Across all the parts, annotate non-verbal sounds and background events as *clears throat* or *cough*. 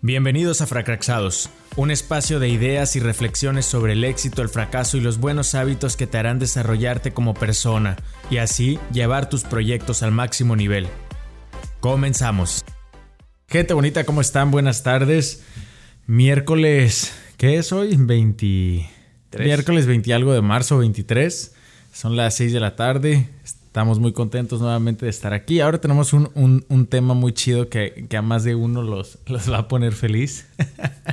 Bienvenidos a Fracraxados, un espacio de ideas y reflexiones sobre el éxito, el fracaso y los buenos hábitos que te harán desarrollarte como persona y así llevar tus proyectos al máximo nivel. Comenzamos. Gente bonita, ¿cómo están? Buenas tardes. Miércoles, ¿qué es hoy? 20... Miércoles 20 algo de marzo, 23. Son las 6 de la tarde. Estamos muy contentos nuevamente de estar aquí. Ahora tenemos un, tema muy chido que, a más de uno los, los va a poner feliz.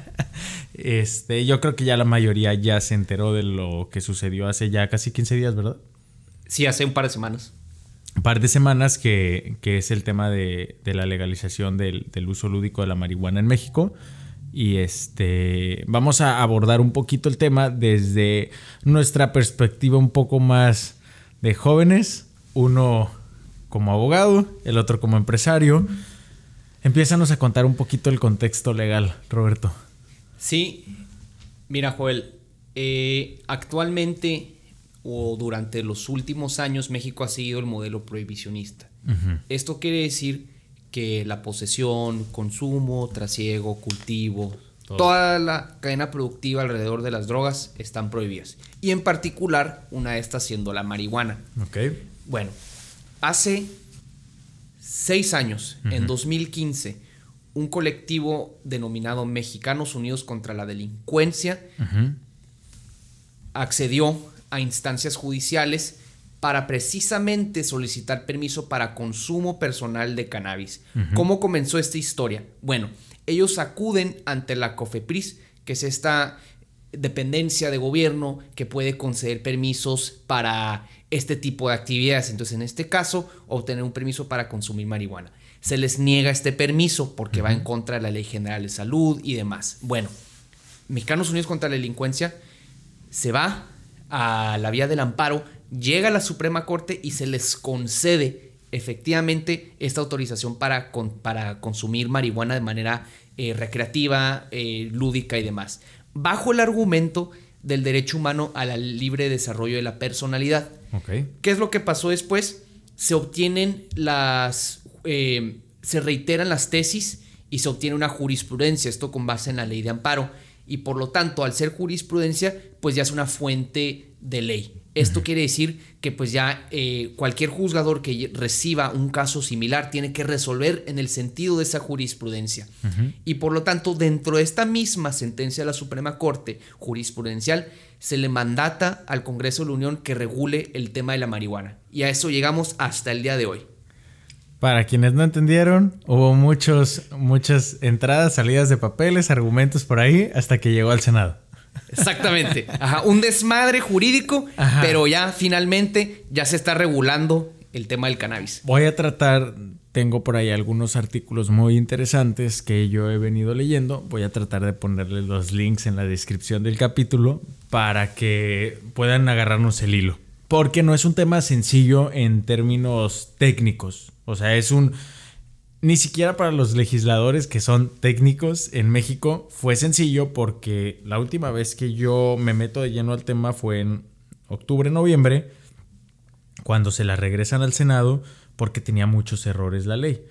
*laughs* este, yo creo que ya la mayoría ya se enteró de lo que sucedió hace ya casi 15 días, ¿verdad? Sí, hace un par de semanas. Un par de semanas que, es el tema de, la legalización del, del, uso lúdico de la marihuana en México. Y este vamos a abordar un poquito el tema desde nuestra perspectiva un poco más de jóvenes uno como abogado, el otro como empresario. Empiézanos a contar un poquito el contexto legal, Roberto. Sí, mira Joel, eh, actualmente o durante los últimos años México ha seguido el modelo prohibicionista. Esto quiere decir que la posesión, consumo, trasiego, cultivo, toda la cadena productiva alrededor de las drogas están prohibidas. Y en particular, una de estas siendo la marihuana. Okay. Bueno, hace seis años, en 2015, un colectivo denominado Mexicanos Unidos contra la Delincuencia accedió a instancias judiciales para precisamente solicitar permiso para consumo personal de cannabis. ¿Cómo comenzó esta historia? Bueno, ellos acuden ante la COFEPRIS, que es esta dependencia de gobierno que puede conceder permisos para este tipo de actividades. Entonces, en este caso, obtener un permiso para consumir marihuana. Se les niega este permiso porque va en contra de la Ley General de Salud y demás. Bueno, Mexicanos Unidos contra la Delincuencia se va a la vía del amparo, llega a la Suprema Corte y se les concede efectivamente esta autorización para, para consumir marihuana de manera eh, recreativa, eh, lúdica y demás. Bajo el argumento del derecho humano al libre desarrollo de la personalidad. ¿Qué es lo que pasó después? Se obtienen las. Eh, se reiteran las tesis y se obtiene una jurisprudencia, esto con base en la ley de amparo. Y por lo tanto, al ser jurisprudencia, pues ya es una fuente de ley. Esto quiere decir que pues ya eh, cualquier juzgador que reciba un caso similar tiene que resolver en el sentido de esa jurisprudencia. Y por lo tanto, dentro de esta misma sentencia de la Suprema Corte jurisprudencial, se le mandata al Congreso de la Unión que regule el tema de la marihuana. Y a eso llegamos hasta el día de hoy. Para quienes no entendieron, hubo muchos, muchas entradas, salidas de papeles, argumentos por ahí, hasta que llegó al Senado. Exactamente. Ajá, un desmadre jurídico, pero ya finalmente ya se está regulando el tema del cannabis. Voy a tratar, tengo por ahí algunos artículos muy interesantes que yo he venido leyendo. Voy a tratar de ponerle los links en la descripción del capítulo para que puedan agarrarnos el hilo. Porque no es un tema sencillo en términos técnicos. O sea, es un ni siquiera para los legisladores que son técnicos en México fue sencillo porque la última vez que yo me meto de lleno al tema fue en octubre, noviembre, cuando se la regresan al Senado porque tenía muchos errores la ley.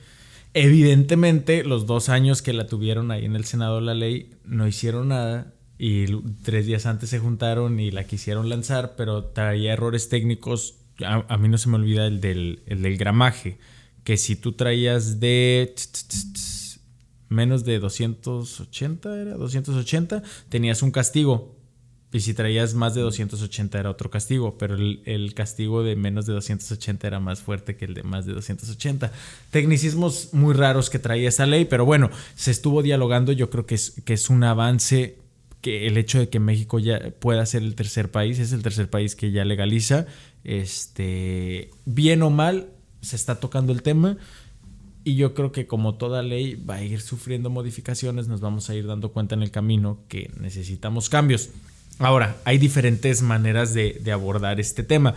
Evidentemente, los dos años que la tuvieron ahí en el Senado la ley no hicieron nada y tres días antes se juntaron y la quisieron lanzar, pero traía errores técnicos. A, mí no se me olvida el del, el del gramaje que si tú traías de menos de 280, era 280, tenías un castigo. Y si traías más de 280 era otro castigo, pero el, castigo de menos de 280 era más fuerte que el de más de 280. Tecnicismos muy raros que traía esa ley, pero bueno, se estuvo dialogando, yo creo que es, que es un avance que el hecho de que México ya pueda ser el tercer país, es el tercer país que ya legaliza, este, bien o mal, se está tocando el tema y yo creo que como toda ley va a ir sufriendo modificaciones, nos vamos a ir dando cuenta en el camino que necesitamos cambios. Ahora, hay diferentes maneras de, abordar este tema.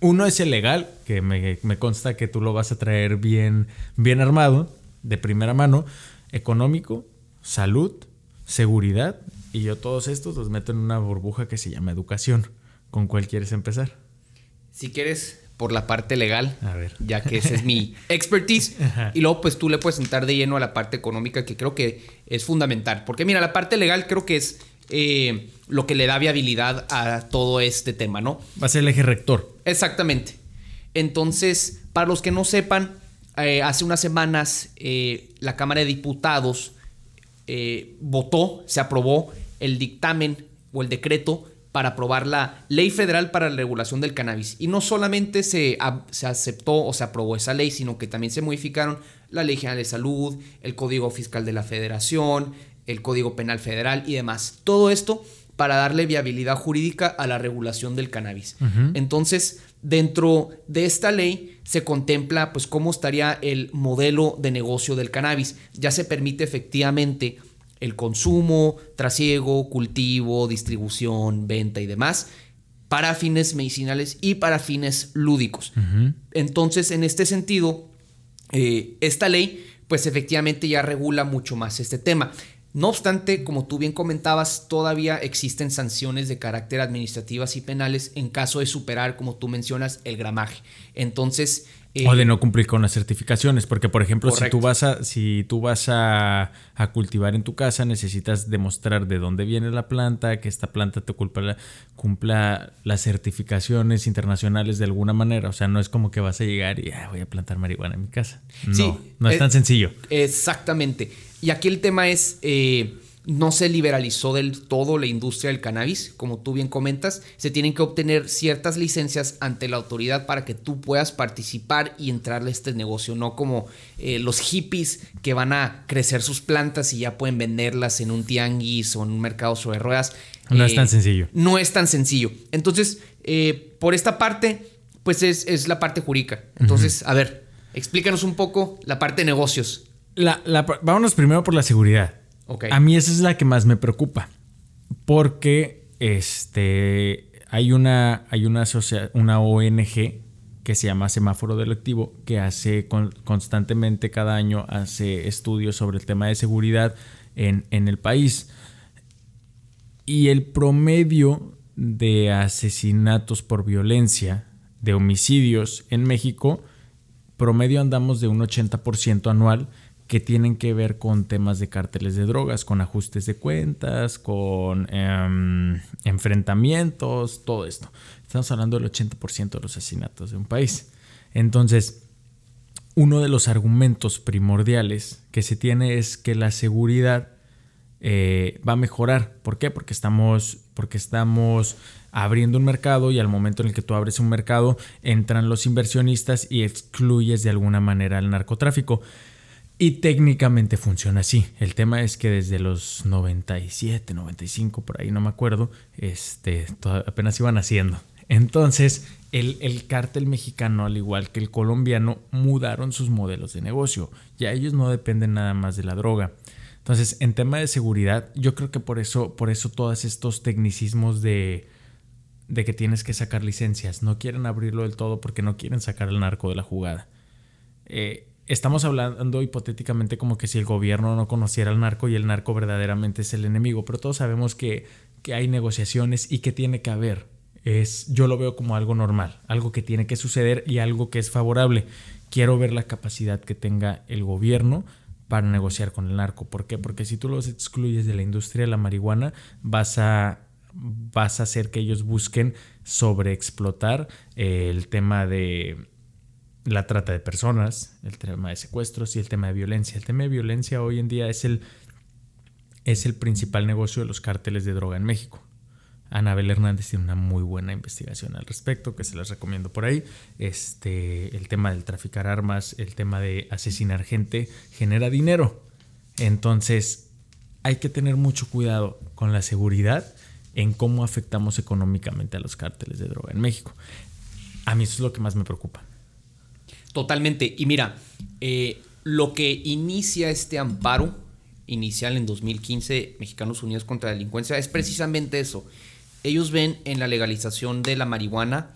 Uno es el legal, que me, consta que tú lo vas a traer bien, bien armado, de primera mano. Económico, salud, seguridad. Y yo todos estos los meto en una burbuja que se llama educación. ¿Con cuál quieres empezar? Si quieres, por la parte legal, A ver. ya que ese es mi *laughs* expertise. Y luego, pues tú le puedes entrar de lleno a la parte económica, que creo que es fundamental. Porque mira, la parte legal creo que es eh, lo que le da viabilidad a todo este tema, ¿no? Va a ser el eje rector. Exactamente. Entonces, para los que no sepan, eh, hace unas semanas eh, la Cámara de Diputados votó, se aprobó el dictamen o el decreto para aprobar la Ley Federal para la Regulación del Cannabis. Y no solamente se, se aceptó o se aprobó esa ley, sino que también se modificaron la Ley General de Salud, el Código Fiscal de la Federación, el Código Penal Federal y demás. Todo esto para darle viabilidad jurídica a la regulación del cannabis. Entonces, dentro de esta ley se contempla pues cómo estaría el modelo de negocio del cannabis. Ya se permite efectivamente el consumo, trasiego, cultivo, distribución, venta y demás para fines medicinales y para fines lúdicos. Entonces, en este sentido, eh, esta ley, pues efectivamente ya regula mucho más este tema. No obstante, como tú bien comentabas, todavía existen sanciones de carácter administrativas y penales en caso de superar, como tú mencionas, el gramaje. Entonces, O de no cumplir con las certificaciones, porque por ejemplo, si tú vas a si tú vas a, a cultivar en tu casa, necesitas demostrar de dónde viene la planta, que esta planta te culpa la- cumpla las certificaciones internacionales de alguna manera, o sea, no es como que vas a llegar y "Ah, voy a plantar marihuana en mi casa. No, Sí, no es eh, tan sencillo. Exactamente. Y aquí el tema es, eh, no se liberalizó del todo la industria del cannabis, como tú bien comentas, se tienen que obtener ciertas licencias ante la autoridad para que tú puedas participar y entrarle a este negocio, no como eh, los hippies que van a crecer sus plantas y ya pueden venderlas en un tianguis o en un mercado sobre ruedas. No es tan sencillo. No es tan sencillo. Entonces, eh, por esta parte, pues es, es la parte jurídica. Entonces, a ver, explícanos un poco la parte de negocios. La, la- vámonos primero por la seguridad. A mí esa es la que más me preocupa. Porque este, hay, una, hay una, una ONG que se llama Semáforo Delictivo que hace con- constantemente cada año hace estudios sobre el tema de seguridad en, en el país. Y el promedio de asesinatos por violencia, de homicidios en México, promedio andamos de un 80% anual que tienen que ver con temas de cárteles de drogas, con ajustes de cuentas, con em, enfrentamientos, todo esto. Estamos hablando del 80% de los asesinatos de un país. Entonces, uno de los argumentos primordiales que se tiene es que la seguridad eh, va a mejorar. ¿Por qué? Porque estamos, porque estamos abriendo un mercado y al momento en el que tú abres un mercado entran los inversionistas y excluyes de alguna manera al narcotráfico. Y técnicamente funciona así. El tema es que desde los 97, 95, por ahí no me acuerdo, este, apenas iban haciendo. Entonces, el, el cártel mexicano, al igual que el colombiano, mudaron sus modelos de negocio. Ya ellos no dependen nada más de la droga. Entonces, en tema de seguridad, yo creo que por eso, por eso todos estos tecnicismos de, de que tienes que sacar licencias, no quieren abrirlo del todo porque no quieren sacar el narco de la jugada. Eh, estamos hablando hipotéticamente como que si el gobierno no conociera al narco y el narco verdaderamente es el enemigo, pero todos sabemos que, que hay negociaciones y que tiene que haber. Es, yo lo veo como algo normal, algo que tiene que suceder y algo que es favorable. Quiero ver la capacidad que tenga el gobierno para negociar con el narco. ¿Por qué? Porque si tú los excluyes de la industria de la marihuana, vas a, vas a hacer que ellos busquen sobreexplotar eh, el tema de la trata de personas, el tema de secuestros y el tema de violencia. El tema de violencia hoy en día es el, es el principal negocio de los cárteles de droga en México. Anabel Hernández tiene una muy buena investigación al respecto, que se las recomiendo por ahí. Este, el tema del traficar armas, el tema de asesinar gente, genera dinero. Entonces, hay que tener mucho cuidado con la seguridad en cómo afectamos económicamente a los cárteles de droga en México. A mí eso es lo que más me preocupa. Totalmente. Y mira, eh, lo que inicia este amparo inicial en 2015, Mexicanos Unidos contra la Delincuencia, es precisamente eso. Ellos ven en la legalización de la marihuana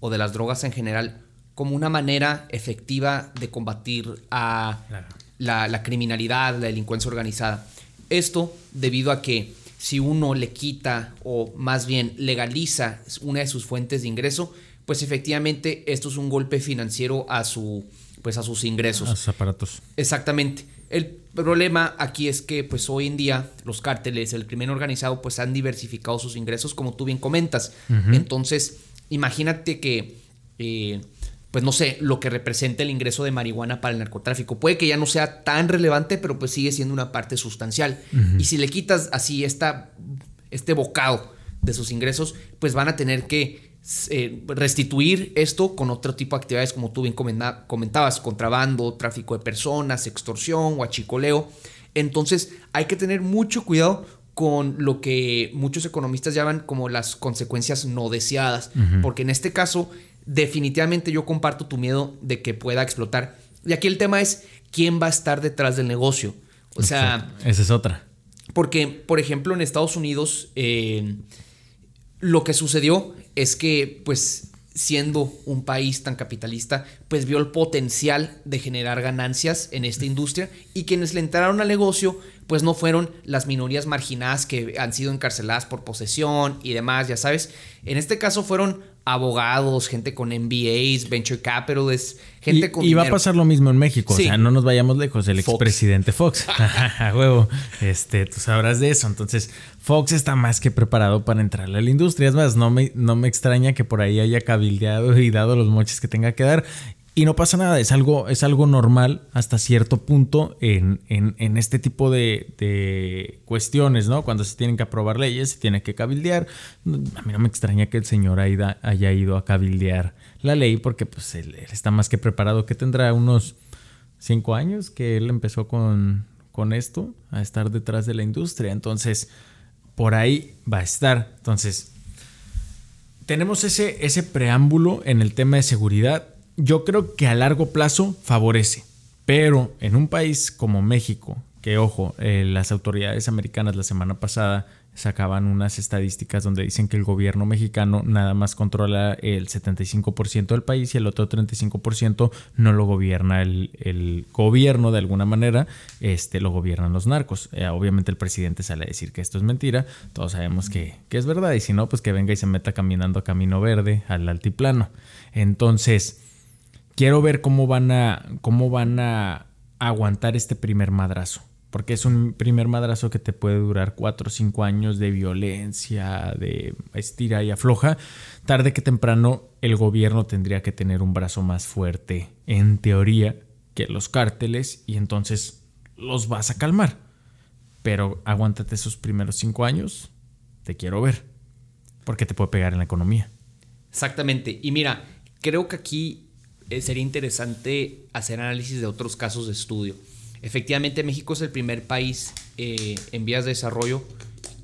o de las drogas en general como una manera efectiva de combatir a Claro. la, la criminalidad, la delincuencia organizada. Esto debido a que si uno le quita o más bien legaliza una de sus fuentes de ingreso, pues efectivamente esto es un golpe financiero a su pues a sus ingresos. A sus aparatos. Exactamente. El problema aquí es que pues hoy en día los cárteles, el crimen organizado pues han diversificado sus ingresos como tú bien comentas. Entonces, imagínate que eh, pues no sé, lo que representa el ingreso de marihuana para el narcotráfico. Puede que ya no sea tan relevante, pero pues sigue siendo una parte sustancial. Y si le quitas así esta, este bocado de sus ingresos, pues van a tener que eh, restituir esto con otro tipo de actividades como tú bien comentabas, contrabando, tráfico de personas, extorsión, huachicoleo. Entonces hay que tener mucho cuidado con lo que muchos economistas llaman como las consecuencias no deseadas, porque en este caso definitivamente yo comparto tu miedo de que pueda explotar. Y aquí el tema es quién va a estar detrás del negocio. O sea... Esa es otra. Porque, por ejemplo, en Estados Unidos, eh, lo que sucedió es que, pues, siendo un país tan capitalista, pues vio el potencial de generar ganancias en esta industria y quienes le entraron al negocio, pues no fueron las minorías marginadas que han sido encarceladas por posesión y demás, ya sabes. En este caso fueron abogados, gente con MBAs, venture capitalists, gente y, con. Y va a pasar lo mismo en México, o sea, no nos vayamos lejos. El expresidente Fox, *laughs* huevo, este, tú sabrás de eso. Entonces, Fox está más que preparado para entrarle a la industria. Es más, no me, no me extraña que por ahí haya cabildeado y dado los moches que tenga que dar. Y no pasa nada, es algo, es algo normal hasta cierto punto en, este tipo de, cuestiones, ¿no? Cuando se tienen que aprobar leyes, se tiene que cabildear. A mí no me extraña que el señor haya ido a cabildear la ley porque pues él, está más que preparado, que tendrá unos cinco años que él empezó con, con esto, a estar detrás de la industria. Entonces, por ahí va a estar. Entonces, tenemos ese, ese preámbulo en el tema de seguridad yo creo que a largo plazo favorece. Pero en un país como México, que ojo, eh, las autoridades americanas la semana pasada sacaban unas estadísticas donde dicen que el gobierno mexicano nada más controla el 75% del país y el otro 35% no lo gobierna el, gobierno de alguna manera, este, lo gobiernan los narcos. Eh, obviamente el presidente sale a decir que esto es mentira, todos sabemos que, que es verdad y si no, pues que venga y se meta caminando a Camino Verde, al altiplano. Entonces quiero ver cómo van a, cómo van a aguantar este primer madrazo. Porque es un primer madrazo que te puede durar 4 o 5 años de violencia, de estira y afloja. Tarde que temprano el gobierno tendría que tener un brazo más fuerte, en teoría, que los cárteles y entonces los vas a calmar. Pero aguántate esos primeros 5 años, te quiero ver. Porque te puede pegar en la economía. Exactamente. Y mira, creo que aquí sería interesante hacer análisis de otros casos de estudio. Efectivamente, México es el primer país eh, en vías de desarrollo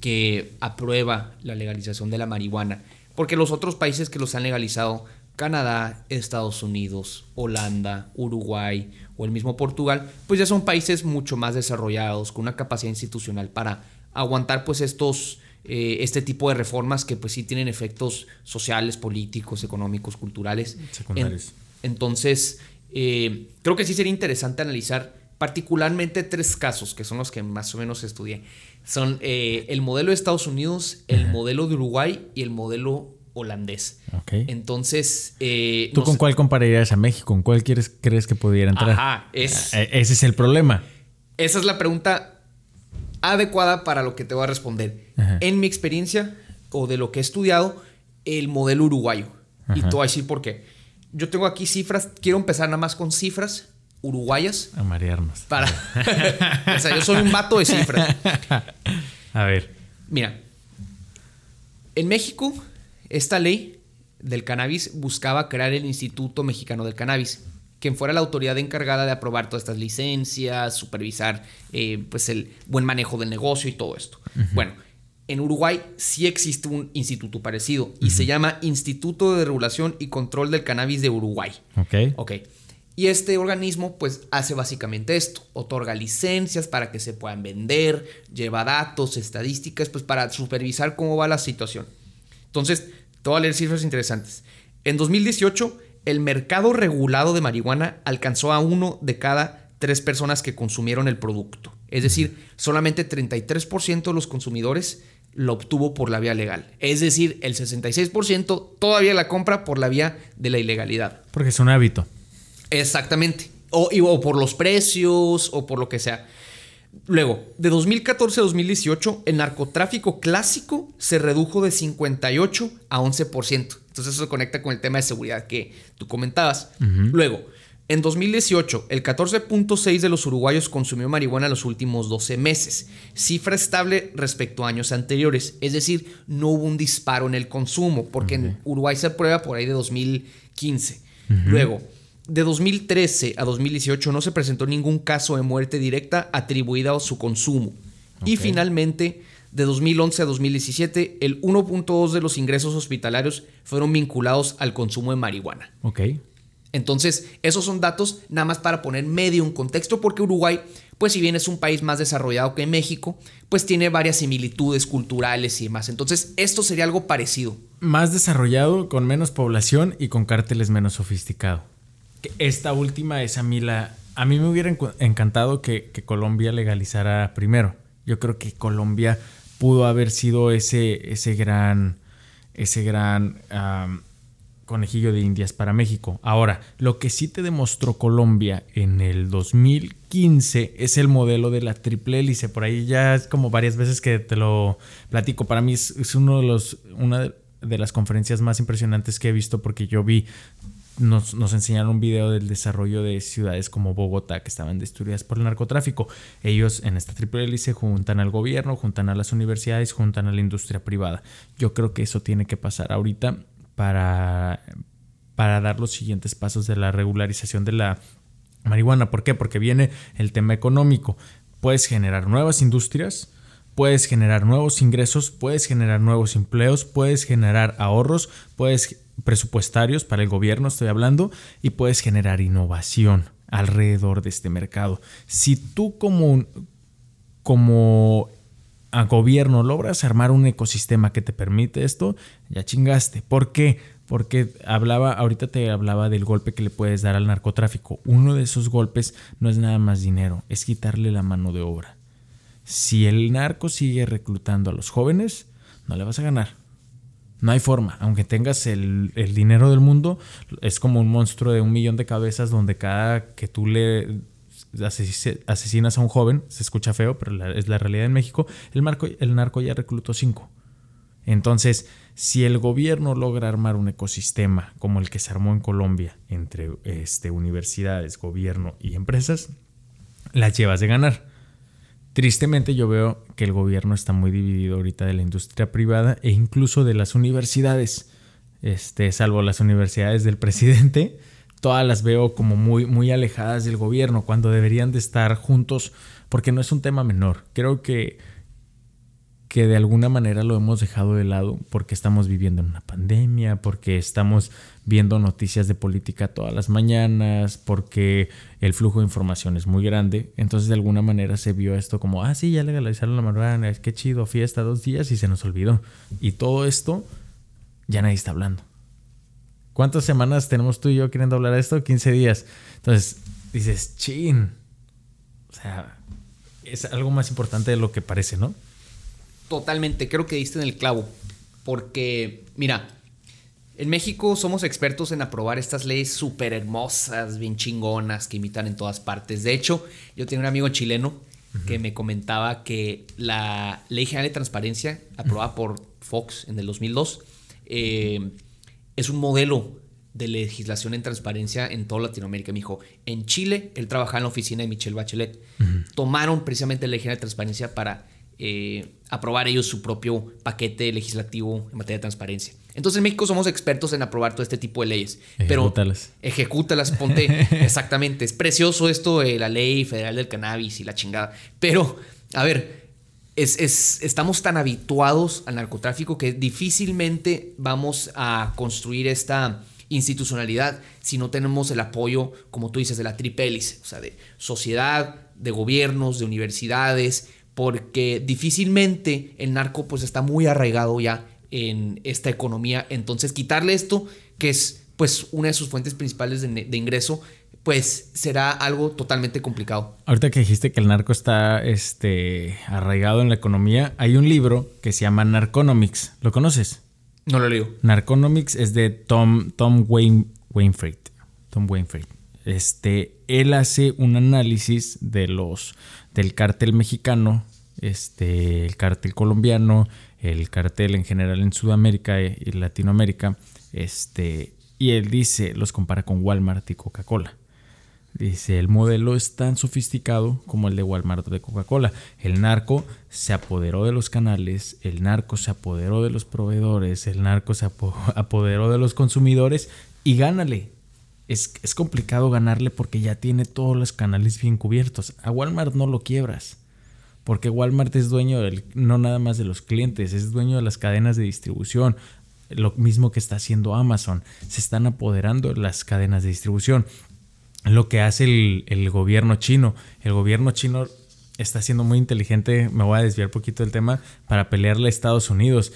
que aprueba la legalización de la marihuana, porque los otros países que los han legalizado, Canadá, Estados Unidos, Holanda, Uruguay o el mismo Portugal, pues ya son países mucho más desarrollados, con una capacidad institucional para aguantar pues estos, eh, este tipo de reformas que pues sí tienen efectos sociales, políticos, económicos, culturales. Secundarios. Entonces, eh, creo que sí sería interesante analizar particularmente tres casos, que son los que más o menos estudié. Son eh, el modelo de Estados Unidos, el modelo de Uruguay y el modelo holandés. Entonces... Eh, ¿Tú con cuál compararías a México? ¿Con cuál quieres, crees que pudiera entrar? Ajá, es... Ese es el problema. Esa es la pregunta adecuada para lo que te voy a responder. En mi experiencia o de lo que he estudiado, el modelo uruguayo. Y te voy a decir por qué yo tengo aquí cifras, quiero empezar nada más con cifras uruguayas. A marearnos. Para. *laughs* o sea, yo soy un vato de cifras. A ver. Mira, en México, esta ley del cannabis buscaba crear el Instituto Mexicano del Cannabis, quien fuera la autoridad encargada de aprobar todas estas licencias, supervisar eh, pues el buen manejo del negocio y todo esto. Bueno, en Uruguay sí existe un instituto parecido y se llama Instituto de Regulación y Control del Cannabis de Uruguay. Ok. Ok. Y este organismo pues hace básicamente esto, otorga licencias para que se puedan vender, lleva datos, estadísticas, pues para supervisar cómo va la situación. Entonces, te voy a leer cifras interesantes. En 2018, el mercado regulado de marihuana alcanzó a uno de cada tres personas que consumieron el producto. Es decir, solamente 33% de los consumidores lo obtuvo por la vía legal. Es decir, el 66% todavía la compra por la vía de la ilegalidad. Porque es un hábito. Exactamente. O, o por los precios o por lo que sea. Luego, de 2014 a 2018, el narcotráfico clásico se redujo de 58 a 11%. Entonces eso se conecta con el tema de seguridad que tú comentabas. Luego, en 2018, el 14.6 de los uruguayos consumió marihuana en los últimos 12 meses, cifra estable respecto a años anteriores, es decir, no hubo un disparo en el consumo, porque en Uruguay se aprueba por ahí de 2015. Luego, de 2013 a 2018 no se presentó ningún caso de muerte directa atribuida a su consumo. Y finalmente, de 2011 a 2017, el 1.2 de los ingresos hospitalarios fueron vinculados al consumo de marihuana. Ok. Entonces, esos son datos nada más para poner medio un contexto, porque Uruguay, pues si bien es un país más desarrollado que México, pues tiene varias similitudes culturales y demás. Entonces, esto sería algo parecido. Más desarrollado, con menos población y con cárteles menos sofisticados. Esta última es a mí la... A mí me hubiera encantado que, Colombia legalizara primero. Yo creo que Colombia pudo haber sido ese, ese gran... Ese gran conejillo de indias para México. Ahora, lo que sí te demostró Colombia en el 2015 es el modelo de la triple hélice. Por ahí ya es como varias veces que te lo platico. Para mí es, uno de los, una de las conferencias más impresionantes que he visto porque yo vi nos, nos, enseñaron un video del desarrollo de ciudades como Bogotá que estaban destruidas por el narcotráfico. Ellos en esta triple hélice juntan al gobierno, juntan a las universidades, juntan a la industria privada. Yo creo que eso tiene que pasar ahorita para, para dar los siguientes pasos de la regularización de la marihuana. ¿Por qué? Porque viene el tema económico. Puedes generar nuevas industrias, puedes generar nuevos ingresos, puedes generar nuevos empleos, puedes generar ahorros, puedes presupuestarios para el gobierno, estoy hablando, y puedes generar innovación alrededor de este mercado. Si tú como, como a gobierno logras armar un ecosistema que te permite esto, ya chingaste. ¿Por qué? Porque hablaba, ahorita te hablaba del golpe que le puedes dar al narcotráfico. Uno de esos golpes no es nada más dinero, es quitarle la mano de obra. Si el narco sigue reclutando a los jóvenes, no le vas a ganar. No hay forma, aunque tengas el, el dinero del mundo, es como un monstruo de un millón de cabezas donde cada que tú le asesinas a un joven, se escucha feo, pero es la realidad en México, el, el narco ya reclutó cinco. Entonces, si el gobierno logra armar un ecosistema como el que se armó en Colombia entre este, universidades, gobierno y empresas, las llevas de ganar. Tristemente yo veo que el gobierno está muy dividido ahorita de la industria privada e incluso de las universidades, este, salvo las universidades del presidente, todas las veo como muy, muy alejadas del gobierno, cuando deberían de estar juntos, porque no es un tema menor. Creo que, que de alguna manera lo hemos dejado de lado porque estamos viviendo en una pandemia, porque estamos viendo noticias de política todas las mañanas, porque el flujo de información es muy grande. Entonces de alguna manera se vio esto como, ah, sí, ya legalizaron la marihuana, qué chido, fiesta dos días y se nos olvidó. Y todo esto ya nadie está hablando. ¿Cuántas semanas tenemos tú y yo queriendo hablar de esto? 15 días. Entonces dices, chin. O sea, es algo más importante de lo que parece, ¿no? Totalmente, creo que diste en el clavo. Porque, mira, en México somos expertos en aprobar estas leyes súper hermosas, bien chingonas, que imitan en todas partes. De hecho, yo tenía un amigo chileno que me comentaba que la Ley General de Transparencia, aprobada por Fox en el 2002, eh, es un modelo de legislación en transparencia en toda Latinoamérica. Me dijo, en Chile, él trabajaba en la oficina de Michelle Bachelet. Tomaron precisamente la ley de transparencia para eh, aprobar ellos su propio paquete legislativo en materia de transparencia. Entonces en México somos expertos en aprobar todo este tipo de leyes. Ejecútalas. Pero ejecútalas, ponte. *laughs* exactamente. Es precioso esto de la ley federal del cannabis y la chingada. Pero, a ver, es, estamos tan habituados al narcotráfico que difícilmente vamos a construir esta institucionalidad si no tenemos el apoyo, como tú dices, de la tripelis, o sea, de sociedad, de gobiernos, de universidades, porque difícilmente el narco pues está muy arraigado ya en esta economía, entonces quitarle esto, que es pues una de sus fuentes principales de ingreso, pues será algo totalmente complicado. Ahorita que dijiste que el narco está este, arraigado en la economía, hay un libro que se llama Narconomics. ¿Lo conoces? No lo leo. Narconomics es de Tom, Tom Wayne, Wainfried. Tom Wainfried. Este, él hace un análisis de los del cártel mexicano, este, el cártel colombiano, el cartel en general en Sudamérica y Latinoamérica, este, y él dice, los compara con Walmart y Coca-Cola. Dice, el modelo es tan sofisticado como el de Walmart de Coca-Cola. El narco se apoderó de los canales, el narco se apoderó de los proveedores, el narco se *laughs* apoderó de los consumidores y gánale. Es, es complicado ganarle porque ya tiene todos los canales bien cubiertos. A Walmart no lo quiebras. Porque Walmart es dueño del, no nada más de los clientes, es dueño de las cadenas de distribución. Lo mismo que está haciendo Amazon. Se están apoderando de las cadenas de distribución lo que hace el, gobierno chino. El gobierno chino está siendo muy inteligente, me voy a desviar un poquito del tema, para pelearle a Estados Unidos.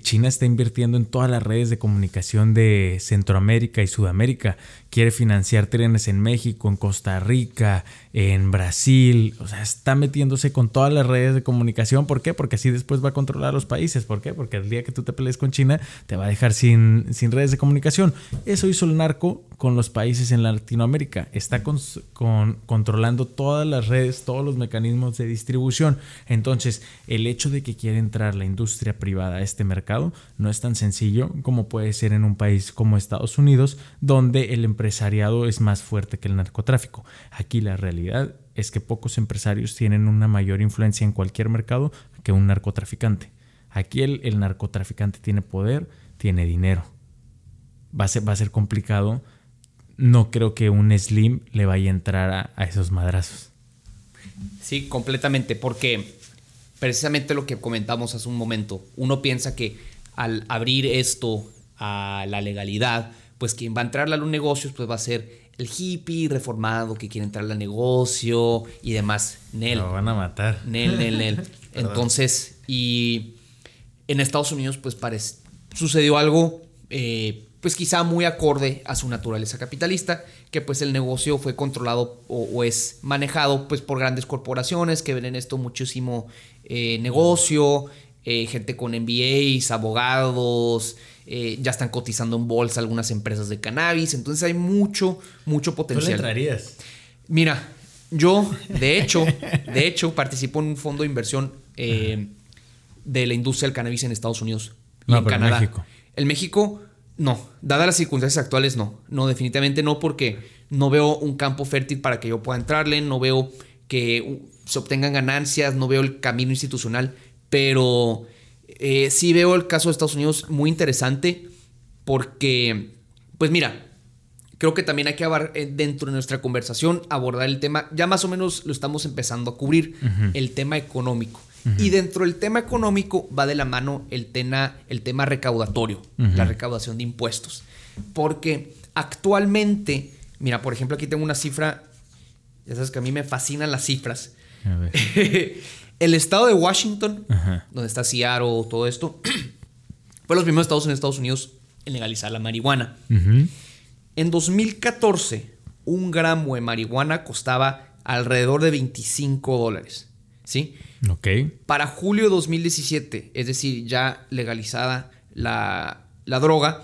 China está invirtiendo en todas las redes de comunicación de Centroamérica y Sudamérica. Quiere financiar trenes en México, en Costa Rica, en Brasil. O sea, está metiéndose con todas las redes de comunicación. ¿Por qué? Porque así después va a controlar los países. ¿Por qué? Porque el día que tú te pelees con China, te va a dejar sin, sin redes de comunicación. Eso hizo el narco con los países en Latinoamérica. Está con, controlando todas las redes, todos los mecanismos de distribución. Entonces, el hecho de que quiera entrar la industria privada a este mercado no es tan sencillo como puede ser en un país como Estados Unidos, donde el empresariado es más fuerte que el narcotráfico. Aquí la realidad es que pocos empresarios tienen una mayor influencia en cualquier mercado que un narcotraficante. Aquí el, narcotraficante tiene poder, tiene dinero. Va a, ser, va a ser complicado. No creo que un Slim le vaya a entrar a, a esos madrazos. Sí, completamente, porque precisamente lo que comentamos hace un momento. Uno piensa que al abrir esto a la legalidad, pues quien va a entrar a los negocios pues va a ser el hippie reformado que quiere entrar al negocio y demás. Nel. Lo van a matar. Nel, Nel, Nel. *laughs* Entonces, y en Estados Unidos pues parece, sucedió algo eh, pues quizá muy acorde a su naturaleza capitalista, que pues el negocio fue controlado o, es manejado pues por grandes corporaciones que ven en esto muchísimo eh, negocio, eh, gente con MBAs, abogados, eh, ya están cotizando en bolsa algunas empresas de cannabis, entonces hay mucho, mucho potencial. ¿Tú entrarías? Mira, yo de hecho, de hecho participo en un fondo de inversión de la industria del cannabis en Estados Unidos y en Canadá. En México. En México no, dadas las circunstancias actuales, no. No, definitivamente no, porque no veo un campo fértil para que yo pueda entrarle, no veo que se obtengan ganancias, no veo el camino institucional, pero eh, sí veo el caso de Estados Unidos muy interesante porque, pues mira, creo que también hay que eh, dentro de nuestra conversación abordar el tema, ya más o menos lo estamos empezando a cubrir, el tema económico. Y dentro del tema económico va de la mano el tema, el tema recaudatorio, la recaudación de impuestos. Porque actualmente, mira, por ejemplo, aquí tengo una cifra, ya sabes que a mí me fascinan las cifras. *laughs* el estado de Washington, donde está Seattle, todo esto, *clears throat* fue los primeros estados en Estados Unidos en legalizar la marihuana. En 2014, un gramo de marihuana costaba alrededor de 25 dólares. ¿Sí? Ok. Para julio de 2017, es decir, ya legalizada la, droga,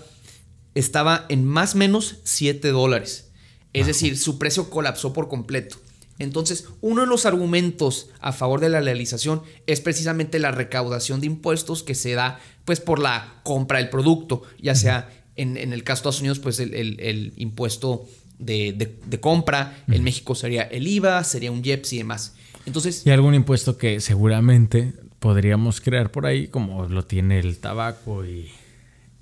estaba en más o menos 7 dólares. Es decir, su precio colapsó por completo. Entonces, uno de los argumentos a favor de la legalización es precisamente la recaudación de impuestos que se da pues por la compra del producto, ya sea en, el caso de Estados Unidos, pues el, impuesto de, compra, en México sería el IVA, sería un IEPS y demás. Entonces, y algún impuesto que seguramente podríamos crear por ahí, como lo tiene el tabaco y,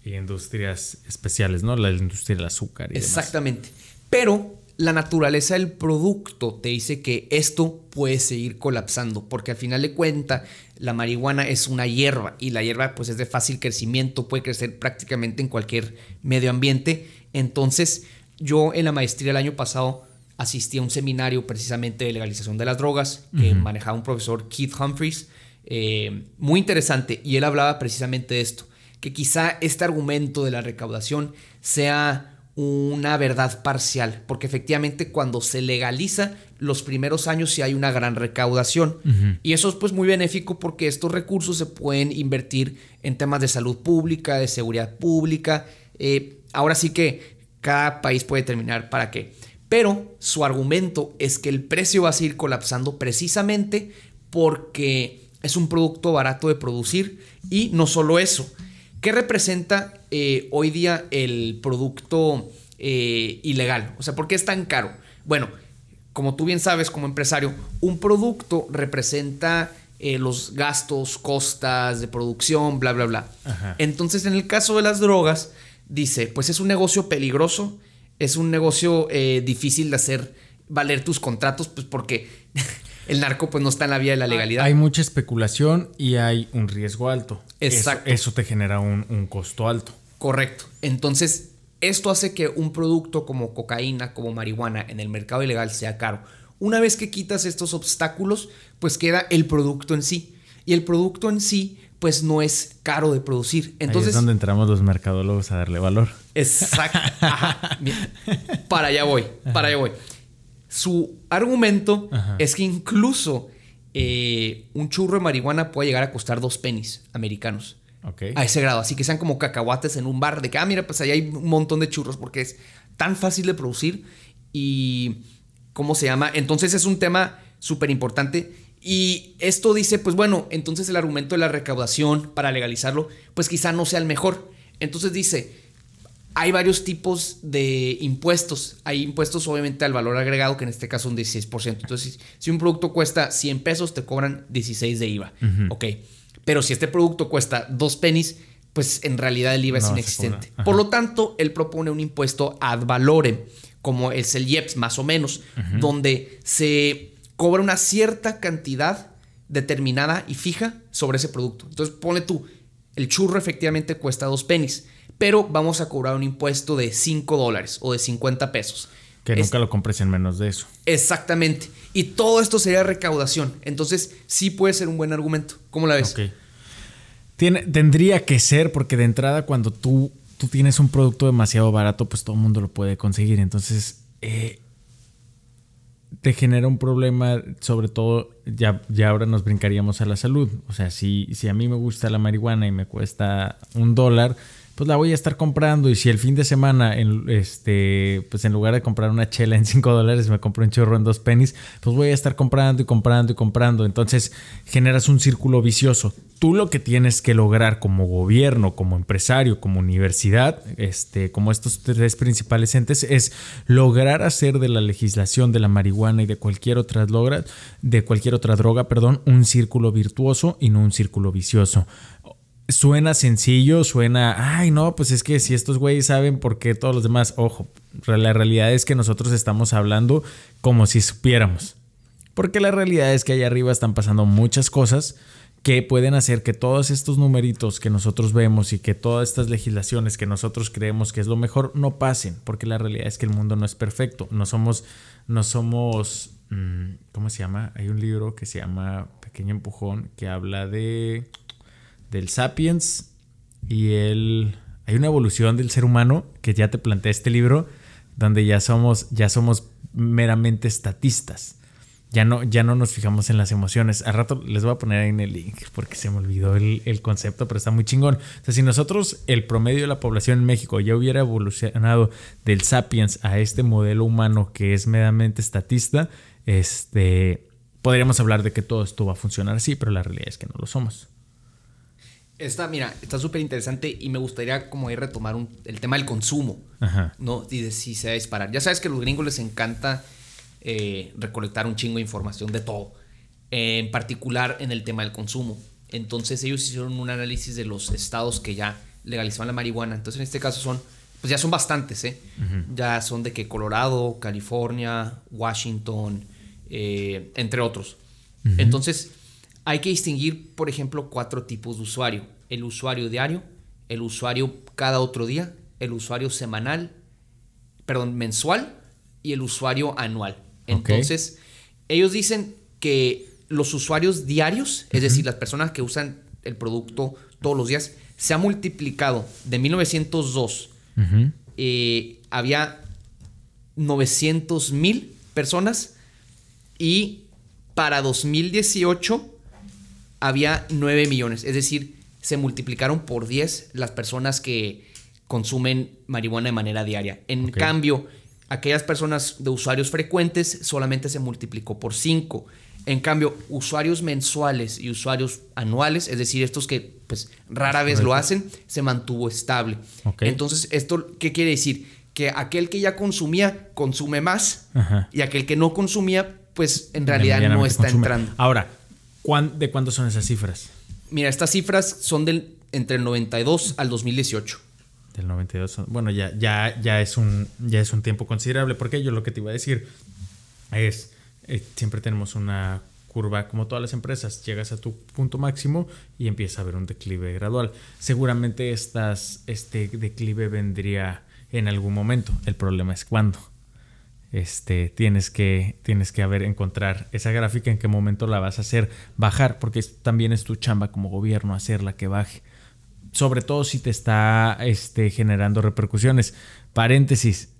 industrias especiales, ¿no? La industria del azúcar. Y Exactamente. Pero la naturaleza del producto te dice que esto puede seguir colapsando, porque al final de cuentas la marihuana es una hierba y la hierba pues es de fácil crecimiento, puede crecer prácticamente en cualquier medio ambiente. Entonces yo en la maestría el año pasado asistí a un seminario precisamente de legalización de las drogas que manejaba un profesor Keith Humphreys, eh, muy interesante, y él hablaba precisamente de esto, que quizá este argumento de la recaudación sea una verdad parcial, porque efectivamente cuando se legaliza los primeros años sí hay una gran recaudación. Y eso es pues muy benéfico porque estos recursos se pueden invertir en temas de salud pública, de seguridad pública, eh, ahora sí que cada país puede determinar para qué, pero su argumento es que el precio va a seguir colapsando precisamente porque es un producto barato de producir y no solo eso, ¿Qué representa eh, hoy día el producto eh, ilegal? O sea, ¿por qué es tan caro? Bueno, como tú bien sabes como empresario, un producto representa eh, los gastos, costas de producción, bla, bla, bla. Entonces, en el caso de las drogas, dice, pues es un negocio peligroso, es un negocio difícil de hacer valer tus contratos, pues porque el narco pues no está en la vía de la legalidad. Hay mucha especulación y hay un riesgo alto. Exacto. Eso, te genera un, costo alto. Correcto. Entonces, esto hace que un producto como cocaína, como marihuana en el mercado ilegal sea caro. Una vez que quitas estos obstáculos, pues queda el producto en sí. Y el producto en sí, pues no es caro de producir. Entonces, Ahí es donde entramos los mercadólogos a darle valor. Exacto. Para allá voy, para allá voy. Su argumento es que incluso eh, un churro de marihuana puede llegar a costar dos pennies americanos. A ese grado. Así que sean como cacahuates en un bar de que, ah, mira, pues ahí hay un montón de churros porque es tan fácil de producir y. ¿Cómo se llama? Entonces es un tema súper importante. Y esto dice, pues bueno, entonces el argumento de la recaudación para legalizarlo, pues quizá no sea el mejor. Entonces dice, hay varios tipos de impuestos. Hay impuestos obviamente al valor agregado, que en este caso un 16%. Entonces, si un producto cuesta 100 pesos, te cobran 16 de IVA. Ok. Pero si este producto cuesta 2 pennies, pues en realidad el IVA es inexistente. Por lo tanto, él propone un impuesto ad valorem, como es el IEPS más o menos, donde se cobra una cierta cantidad determinada y fija sobre ese producto. Entonces, pone tú, el churro efectivamente cuesta 2 pennies pero vamos a cobrar un impuesto de 5 dólares o de 50 pesos. Que nunca lo compres en menos de eso. Exactamente. Y todo esto sería recaudación. Entonces, sí puede ser un buen argumento. ¿Cómo la ves? Tiene, tendría que ser, porque de entrada, cuando tú, tú tienes un producto demasiado barato, pues todo el mundo lo puede conseguir. Entonces, eh, te genera un problema, sobre todo, ya, ya ahora nos brincaríamos a la salud. O sea, si, si a mí me gusta la marihuana y me cuesta un dólar pues la voy a estar comprando y si el fin de semana, en, este, pues en lugar de comprar una chela en 5 dólares, me compro un chorro en 2 pennies, pues voy a estar comprando y comprando y comprando. Entonces generas un círculo vicioso. Tú lo que tienes que lograr como gobierno, como empresario, como universidad, este, como estos tres principales entes, es lograr hacer de la legislación de la marihuana y de cualquier otra droga, de cualquier otra droga, perdón, un círculo virtuoso y no un círculo vicioso suena sencillo, suena, ay no, pues es que si estos güeyes saben por qué todos los demás, ojo, la realidad es que nosotros estamos hablando como si supiéramos. Porque la realidad es que allá arriba están pasando muchas cosas que pueden hacer que todos estos numeritos que nosotros vemos y que todas estas legislaciones que nosotros creemos que es lo mejor no pasen, porque la realidad es que el mundo no es perfecto, no somos, no somos, mm, ¿cómo se llama? Hay un libro que se llama Pequeño Empujón que habla de del Sapiens y el... Hay una evolución del ser humano que ya te plantea este libro, donde ya somos, ya somos meramente estatistas. Ya no, ya no nos fijamos en las emociones. A rato les voy a poner ahí en el link porque se me olvidó el, el concepto, pero está muy chingón. O sea, si nosotros, el promedio de la población en México, ya hubiera evolucionado del sapiens a este modelo humano que es meramente estatista, este, podríamos hablar de que todo esto va a funcionar así, pero la realidad es que no lo somos. Esta, mira, está súper interesante y me gustaría como ir retomar el tema del consumo, ¿no? Y de si se va a disparar. Ya sabes que a los gringos les encanta eh, recolectar un chingo de información de todo, en particular en el tema del consumo. Entonces ellos hicieron un análisis de los estados que ya legalizaban la marihuana. Entonces en este caso son, pues ya son bastantes, ¿eh? Ya son de que Colorado, California, Washington, eh, entre otros. Entonces hay que distinguir, por ejemplo, cuatro tipos de usuario. El usuario diario, el usuario cada otro día, el usuario semanal, perdón, mensual y el usuario anual. Entonces, ellos dicen que los usuarios diarios, es decir, las personas que usan el producto todos los días, se ha multiplicado de 1902 eh, había 900 mil personas y para 2018 había 9 millones. Es decir, se multiplicaron por 10 las personas que consumen marihuana de manera diaria. En cambio, aquellas personas de usuarios frecuentes solamente se multiplicó por 5. En cambio, usuarios mensuales y usuarios anuales, es decir, estos que pues rara vez lo hacen, se mantuvo estable. Entonces, ¿esto qué quiere decir? Que aquel que ya consumía, consume más y aquel que no consumía, pues en realidad no está entrando. Ahora, ¿de cuándo son esas cifras? Mira, estas cifras son del, entre el 92 al 2018. Del 92, bueno, ya, ya, ya, es un, ya es un tiempo considerable, porque yo lo que te iba a decir es eh, siempre tenemos una curva como todas las empresas, llegas a tu punto máximo y empieza a haber un declive gradual. Seguramente estas, este declive vendría en algún momento, el problema es cuándo. Este, tienes que, tienes que haber, encontrar esa gráfica en qué momento la vas a hacer bajar, porque también es tu chamba como gobierno hacerla que baje. Sobre todo si te está este, generando repercusiones. Paréntesis,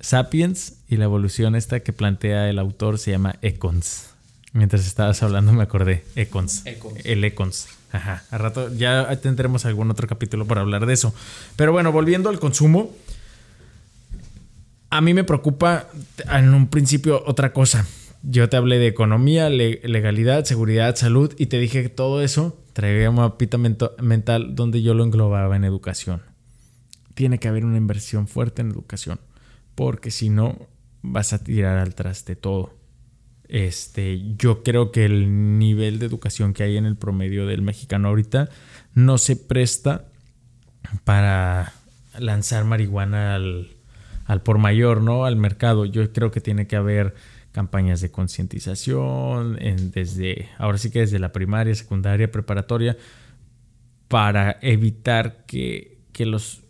Sapiens y la evolución esta que plantea el autor se llama Econs. Mientras estabas hablando me acordé, Econs. El Econs. Ajá, a rato ya tendremos algún otro capítulo para hablar de eso. Pero bueno, volviendo al consumo, a mí me preocupa en un principio otra cosa. Yo te hablé de economía, legalidad, seguridad, salud y te dije que todo eso traía un mapita mental donde yo lo englobaba en educación. Tiene que haber una inversión fuerte en educación porque si no vas a tirar al traste todo. Este, yo creo que el nivel de educación que hay en el promedio del mexicano ahorita no se presta para lanzar marihuana al, al por mayor, ¿no? Al mercado. Yo creo que tiene que haber campañas de concientización desde, ahora sí que desde la primaria, secundaria, preparatoria, para evitar que, que los,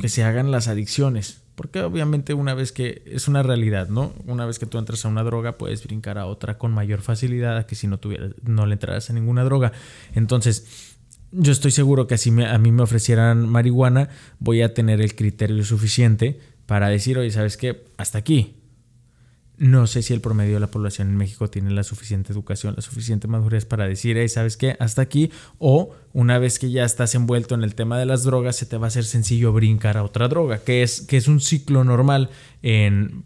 que se hagan las adicciones. Porque obviamente una vez que es una realidad, ¿no? Una vez que tú entras a una droga puedes brincar a otra con mayor facilidad que si no, tuvieras, no le entraras a ninguna droga. Entonces, yo estoy seguro que si a mí me ofrecieran marihuana, voy a tener el criterio suficiente para decir, oye, ¿sabes qué? Hasta aquí. No sé si el promedio de la población en México tiene la suficiente educación, la suficiente madurez para decir, hey, ¿sabes qué? Hasta aquí. O una vez que ya estás envuelto en el tema de las drogas, se te va a hacer sencillo brincar a otra droga, que es, que es un ciclo normal.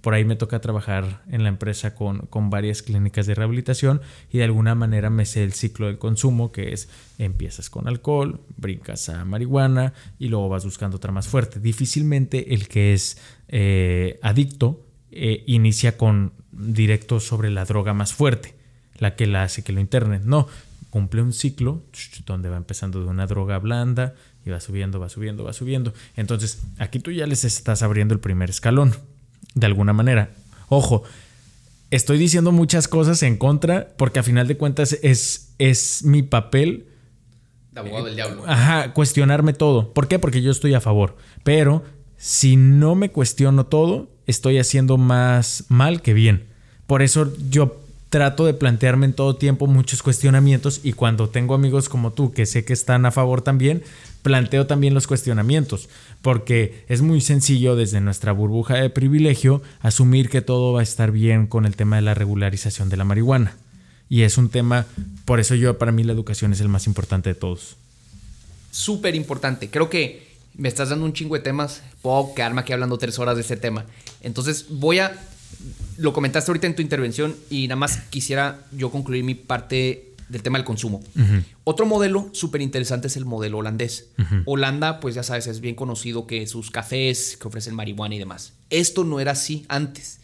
Por ahí me toca trabajar en la empresa con, con varias clínicas de rehabilitación y de alguna manera me sé el ciclo del consumo, que es empiezas con alcohol, brincas a marihuana y luego vas buscando otra más fuerte. Difícilmente el que es eh, adicto eh, inicia con directo sobre la droga más fuerte, la que la hace que lo internen. No, cumple un ciclo donde va empezando de una droga blanda y va subiendo, va subiendo, va subiendo. Entonces, aquí tú ya les estás abriendo el primer escalón, de alguna manera. Ojo, estoy diciendo muchas cosas en contra porque a final de cuentas es, es mi papel. De abogado del diablo. Ajá, cuestionarme todo. ¿Por qué? Porque yo estoy a favor. Pero si no me cuestiono todo, estoy haciendo más mal que bien. Por eso yo trato de plantearme en todo tiempo muchos cuestionamientos y cuando tengo amigos como tú que sé que están a favor también, planteo también los cuestionamientos, porque es muy sencillo desde nuestra burbuja de privilegio asumir que todo va a estar bien con el tema de la regularización de la marihuana. Y es un tema, por eso yo para mí la educación es el más importante de todos. Súper importante. Creo que me estás dando un chingo de temas. Puedo quedarme aquí hablando tres horas de este tema. Entonces voy a... Lo comentaste ahorita en tu intervención y nada más quisiera yo concluir mi parte del tema del consumo. Otro modelo súper interesante es el modelo holandés. Holanda, pues ya sabes, es bien conocido que sus cafés que ofrecen marihuana y demás. Esto no era así antes.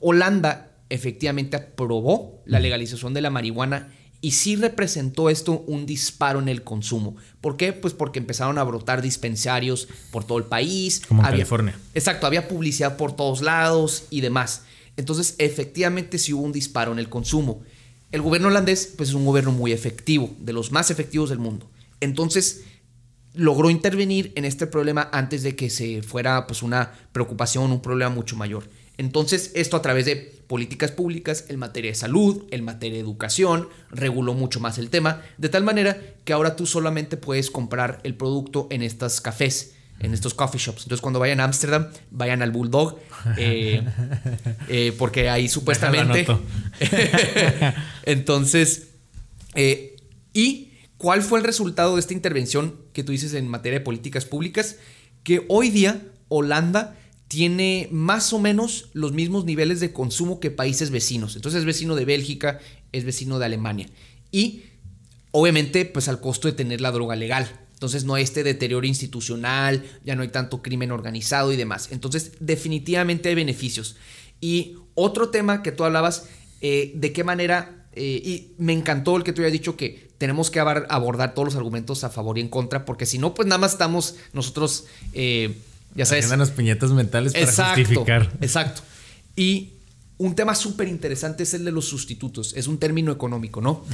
Holanda efectivamente aprobó la legalización de la marihuana y sí representó esto un disparo en el consumo. ¿Por qué? Pues porque empezaron a brotar dispensarios por todo el país. Como en California. Exacto, había publicidad por todos lados y demás. Entonces, efectivamente sí hubo un disparo en el consumo. El gobierno holandés, pues es un gobierno muy efectivo, de los más efectivos del mundo. Entonces, logró intervenir en este problema antes de que se fuera pues una preocupación, un problema mucho mayor. Entonces, esto a través de políticas públicas en materia de salud, en materia de educación, reguló mucho más el tema, de tal manera que ahora tú solamente puedes comprar el producto en estas cafés. en estos coffee shops. Entonces, cuando vayan a Ámsterdam, vayan al Bulldog, eh, *laughs* eh, porque ahí supuestamente... *laughs* Entonces, eh, ¿y cuál fue el resultado de esta intervención que tú dices en materia de políticas públicas? Que hoy día Holanda tiene más o menos los mismos niveles de consumo que países vecinos. Entonces es vecino de Bélgica, es vecino de Alemania. Y obviamente pues al costo de tener la droga legal. Entonces no hay este deterioro institucional, ya no hay tanto crimen organizado y demás. Entonces definitivamente hay beneficios. Y otro tema que tú hablabas, eh, de qué manera, eh, y me encantó el que tú hayas dicho que tenemos que abordar todos los argumentos a favor y en contra, porque si no, pues nada más estamos nosotros... Eh, ya sabes. los puñetas mentales para exacto, justificar. Exacto. Y un tema súper interesante es el de los sustitutos. Es un término económico, ¿no?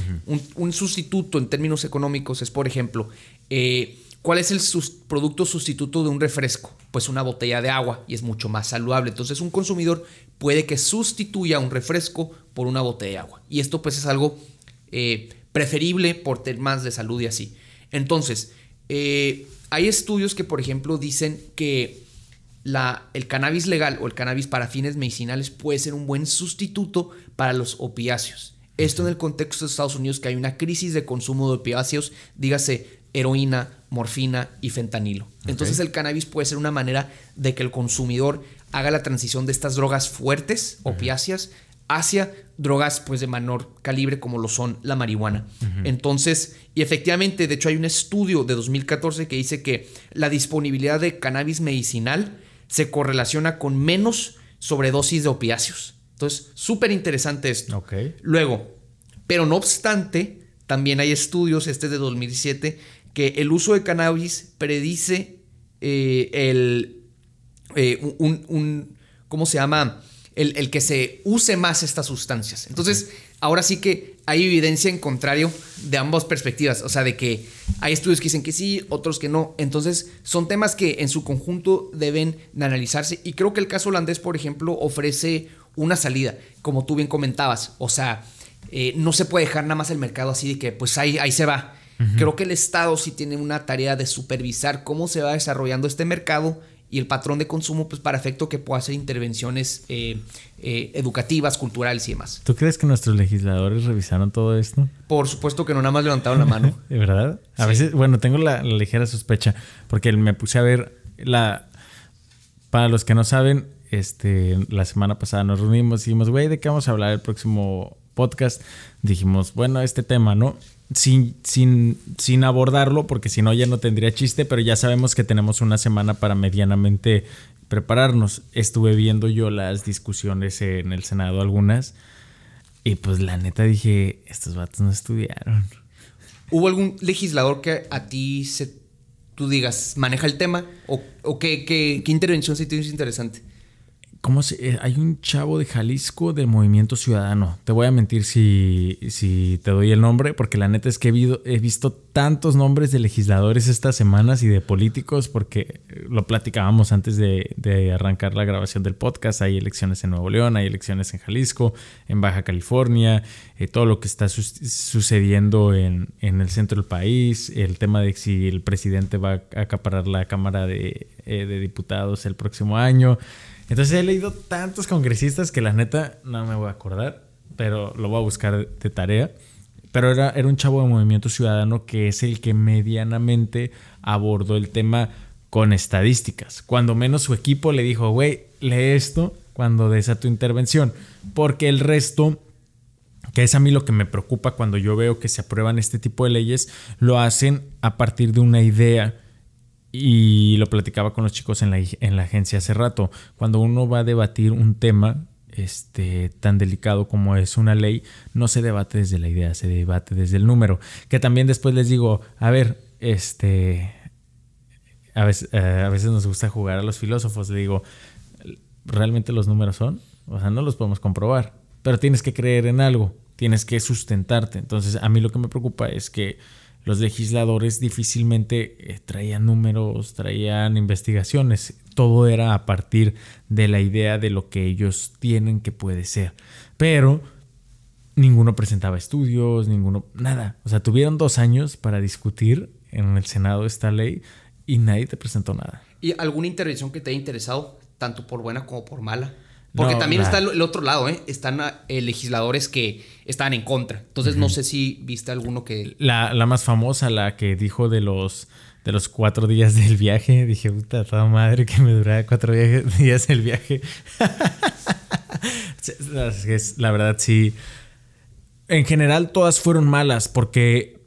un, sustituto en términos económicos es, por ejemplo, eh, ¿cuál es el producto sustituto de un refresco? Pues una botella de agua y es mucho más saludable. Entonces un consumidor puede que sustituya un refresco por una botella de agua. Y esto pues es algo eh, preferible por temas de salud y así. Entonces, eh, hay estudios que, por ejemplo, dicen que la, el cannabis legal o el cannabis para fines medicinales puede ser un buen sustituto para los opiáceos. Esto en el contexto de Estados Unidos, que hay una crisis de consumo de opiáceos, dígase heroína, morfina y fentanilo. Entonces el cannabis puede ser una manera de que el consumidor haga la transición de estas drogas fuertes, opiáceas, hacia drogas pues de menor calibre como lo son la marihuana. Entonces, y efectivamente, de hecho hay un estudio de 2014 que dice que la disponibilidad de cannabis medicinal se correlaciona con menos sobredosis de opiáceos. Entonces, súper interesante esto. Luego, pero no obstante, también hay estudios, este es de 2017, que el uso de cannabis predice eh, el, eh, un, un, ¿cómo se llama? El, que se use más estas sustancias. Entonces, ahora sí que hay evidencia en contrario de ambas perspectivas. O sea, de que hay estudios que dicen que sí, otros que no. Entonces, son temas que en su conjunto deben de analizarse. Y creo que el caso holandés, por ejemplo, ofrece una salida, como tú bien comentabas. O sea, eh, no se puede dejar nada más el mercado así de que pues ahí, ahí se va. Creo que el Estado sí tiene una tarea de supervisar cómo se va desarrollando este mercado y el patrón de consumo pues para efecto que pueda hacer intervenciones eh, eh, educativas, culturales y demás. ¿Tú crees que nuestros legisladores revisaron todo esto? Por supuesto que no, nada más levantaron la mano. *laughs* ¿De verdad? A veces, bueno, tengo la, ligera sospecha porque me puse a ver la... Para los que no saben, este, la semana pasada nos reunimos y dijimos, güey, ¿de qué vamos a hablar el próximo podcast? Dijimos, bueno, este tema, ¿no? Sin, sin, sin abordarlo, porque si no ya no tendría chiste, pero ya sabemos que tenemos una semana para medianamente prepararnos. Estuve viendo yo las discusiones en el Senado, algunas, y pues la neta dije, estos vatos no estudiaron. ¿Hubo algún legislador que a ti se, tú digas, maneja el tema? ¿O, o qué, qué, qué intervención te hizo interesante? ¿Cómo se, eh, hay un chavo de Jalisco del Movimiento Ciudadano. Te voy a mentir si, si te doy el nombre, porque la neta es que he, he, visto tantos nombres de legisladores estas semanas y de políticos, porque lo platicábamos antes de, arrancar la grabación del podcast. Hay elecciones en Nuevo León, hay elecciones en Jalisco, en Baja California, eh, todo lo que está sucediendo en, el centro del país, el tema de si el presidente va a acaparar la Cámara de, eh, de Diputados el próximo año. Entonces he leído tantos congresistas que la neta no me voy a acordar, pero lo voy a buscar de tarea. Pero era, era un chavo de Movimiento Ciudadano que es el que medianamente abordó el tema con estadísticas. Cuando menos su equipo le dijo, güey, lee esto cuando des a tu intervención. Porque el resto, que es a mí lo que me preocupa cuando yo veo que se aprueban este tipo de leyes, lo hacen a partir de una idea y lo platicaba con los chicos en la, en la agencia hace rato. Cuando uno va a debatir un tema este, tan delicado como es una ley, no se debate desde la idea, se debate desde el número. Que también después les digo, a ver, este, a veces, eh, a veces nos gusta jugar a los filósofos, le digo, ¿realmente los números son? O sea, no los podemos comprobar, pero tienes que creer en algo, tienes que sustentarte. Entonces, a mí lo que me preocupa es que los legisladores difícilmente eh, traían números, traían investigaciones. Todo era a partir de la idea de lo que ellos tienen que puede ser. Pero ninguno presentaba estudios, ninguno, nada. O sea, tuvieron dos años para discutir en el Senado esta ley y nadie te presentó nada. ¿Y alguna intervención que te haya interesado, tanto por buena como por mala? Porque también está el, otro lado, ¿eh? Están eh, legisladores que están en contra. Entonces, no sé si viste alguno que. La, la, más famosa, la que dijo de los, de los cuatro días del viaje. Dije, puta, toda madre que me durara cuatro *laughs* días el viaje. *laughs* la verdad, sí. En general, todas fueron malas porque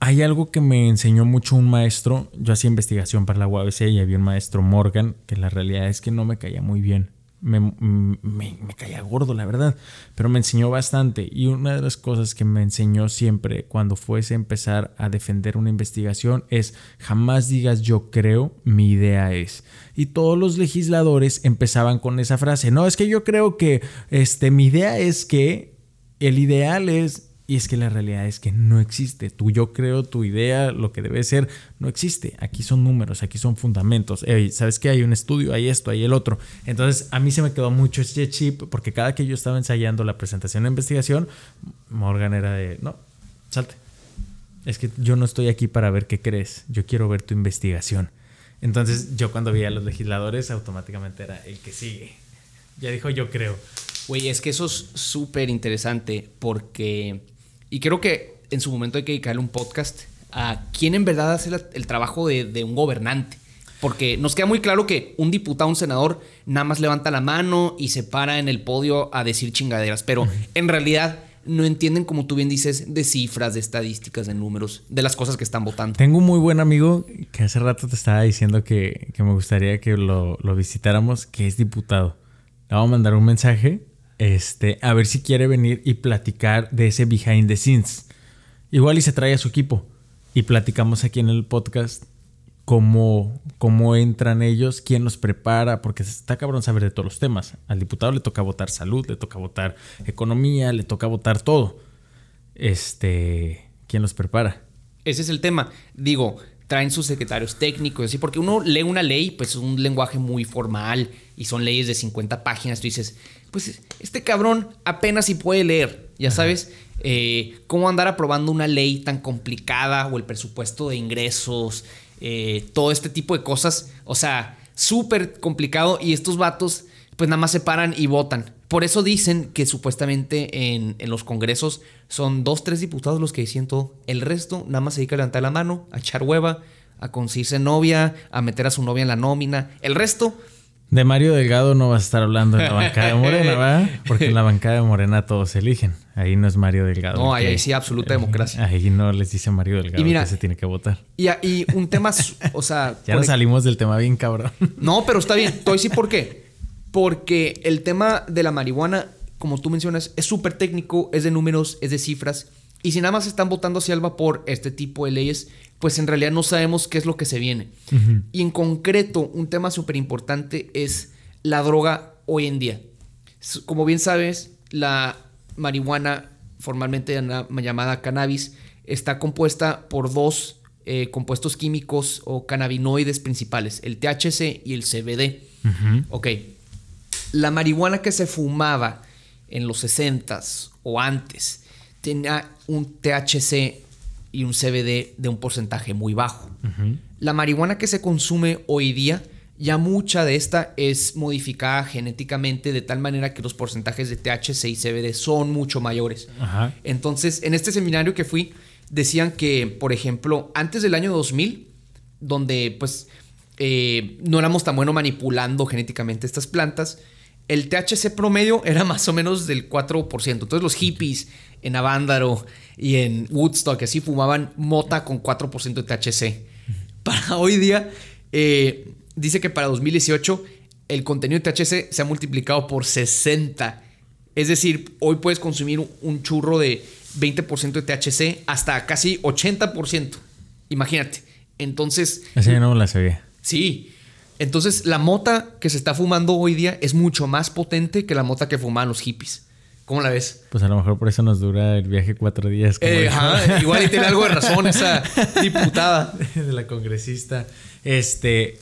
hay algo que me enseñó mucho un maestro. Yo hacía investigación para la UABC y había un maestro Morgan que la realidad es que no me caía muy bien me, me, caía gordo, la verdad, pero me enseñó bastante. Y una de las cosas que me enseñó siempre cuando fuese a empezar a defender una investigación es jamás digas yo creo, mi idea es. Y todos los legisladores empezaban con esa frase, no, es que yo creo que este, mi idea es que el ideal es y es que la realidad es que no existe. Tu yo creo, tu idea, lo que debe ser, no existe. Aquí son números, aquí son fundamentos. ¿Sabes qué? Hay un estudio, hay esto, hay el otro. Entonces, a mí se me quedó mucho este chip porque cada que yo estaba ensayando la presentación de investigación, Morgan era de, no, salte. Es que yo no estoy aquí para ver qué crees. Yo quiero ver tu investigación. Entonces, yo cuando veía a los legisladores, automáticamente era el que sigue. Ya dijo yo creo. Güey, es que eso es súper interesante porque y creo que en su momento hay que dedicarle un podcast a quién en verdad hace el trabajo de, un gobernante. Porque nos queda muy claro que un diputado, un senador, nada más levanta la mano y se para en el podio a decir chingaderas. Pero en realidad no entienden, como tú bien dices, de cifras, de estadísticas, de números, de las cosas que están votando. Tengo un muy buen amigo que hace rato te estaba diciendo que, me gustaría que lo, lo, visitáramos, que es diputado. Le vamos a mandar un mensaje este, a ver si quiere venir y platicar de ese behind the scenes. Igual y se trae a su equipo y platicamos aquí en el podcast cómo, cómo entran ellos, quién los prepara, porque está cabrón saber de todos los temas. Al diputado le toca votar salud, le toca votar economía, le toca votar todo. Este, ¿quién los prepara? Ese es el tema. Digo, traen sus secretarios técnicos, así, porque uno lee una ley, pues es un lenguaje muy formal y son leyes de 50 páginas. Tú dices, pues este cabrón apenas si puede leer, ya sabes, eh, cómo andar aprobando una ley tan complicada o el presupuesto de ingresos, eh, todo este tipo de cosas, o sea, súper complicado y estos vatos pues nada más se paran y votan. Por eso dicen que supuestamente en, los congresos son dos, tres diputados los que dicen todo. El resto nada más se dedica a levantar la mano, a echar hueva, a conseguirse novia, a meter a su novia en la nómina. El resto de Mario Delgado no vas a estar hablando en la bancada de Morena, ¿verdad? Porque en la bancada de Morena todos eligen. Ahí no es Mario Delgado. No, ahí, sí, absoluta democracia. Ahí no les dice Mario Delgado que se tiene que votar. Y, y un tema, o sea... *laughs* ya nos salimos del tema bien cabrón. No, pero está bien. Te voy por qué. Porque el tema de la marihuana, como tú mencionas, es súper técnico, es de números, es de cifras. Y si nada más están votando hacia el vapor este tipo de leyes, pues en realidad no sabemos qué es lo que se viene. Y en concreto, un tema súper importante es la droga hoy en día. Como bien sabes, la marihuana, formalmente llamada cannabis, está compuesta por dos eh, compuestos químicos o cannabinoides principales, el THC y el CBD. Ok. La marihuana que se fumaba en los 60s o antes tenía un THC y un CBD de un porcentaje muy bajo. La marihuana que se consume hoy día, ya mucha de esta es modificada genéticamente de tal manera que los porcentajes de THC y CBD son mucho mayores. Entonces, en este seminario que fui, decían que, por ejemplo, antes del año 2000, donde pues eh, no éramos tan buenos manipulando genéticamente estas plantas, el THC promedio era más o menos del 4%. Entonces los hippies en Avándaro y en Woodstock así fumaban mota con 4% de THC. Para hoy día, eh, dice que para 2018 el contenido de THC se ha multiplicado por 60. Es decir, hoy puedes consumir un churro de 20% de THC hasta casi 80%. Imagínate. Entonces... No la sabía. Sí. Entonces, la mota que se está fumando hoy día es mucho más potente que la mota que fumaban los hippies. ¿Cómo la ves? Pues a lo mejor por eso nos dura el viaje cuatro días. Eh, igual y tiene algo de razón esa *laughs* diputada. De la congresista. Este.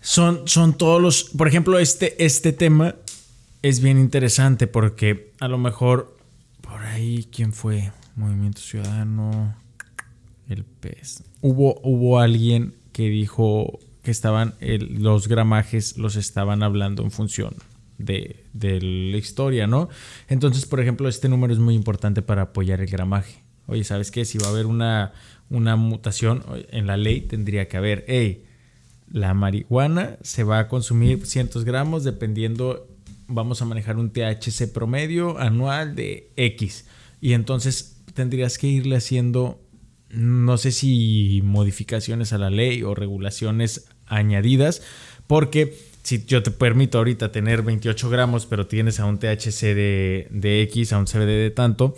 Son, son todos los. Por ejemplo, este, este tema es bien interesante porque a lo mejor. Por ahí, ¿quién fue? Movimiento Ciudadano. El pez. Hubo, hubo alguien que dijo que estaban, los gramajes los estaban hablando en función de, de, la historia, ¿no? Entonces, por ejemplo, este número es muy importante para apoyar el gramaje. Oye, ¿sabes qué? Si va a haber una, una mutación en la ley, tendría que haber, hey, la marihuana se va a consumir cientos gramos dependiendo, vamos a manejar un THC promedio anual de X. Y entonces tendrías que irle haciendo, no sé si modificaciones a la ley o regulaciones añadidas, porque si yo te permito ahorita tener 28 gramos, pero tienes a un THC de, de X, a un CBD de tanto,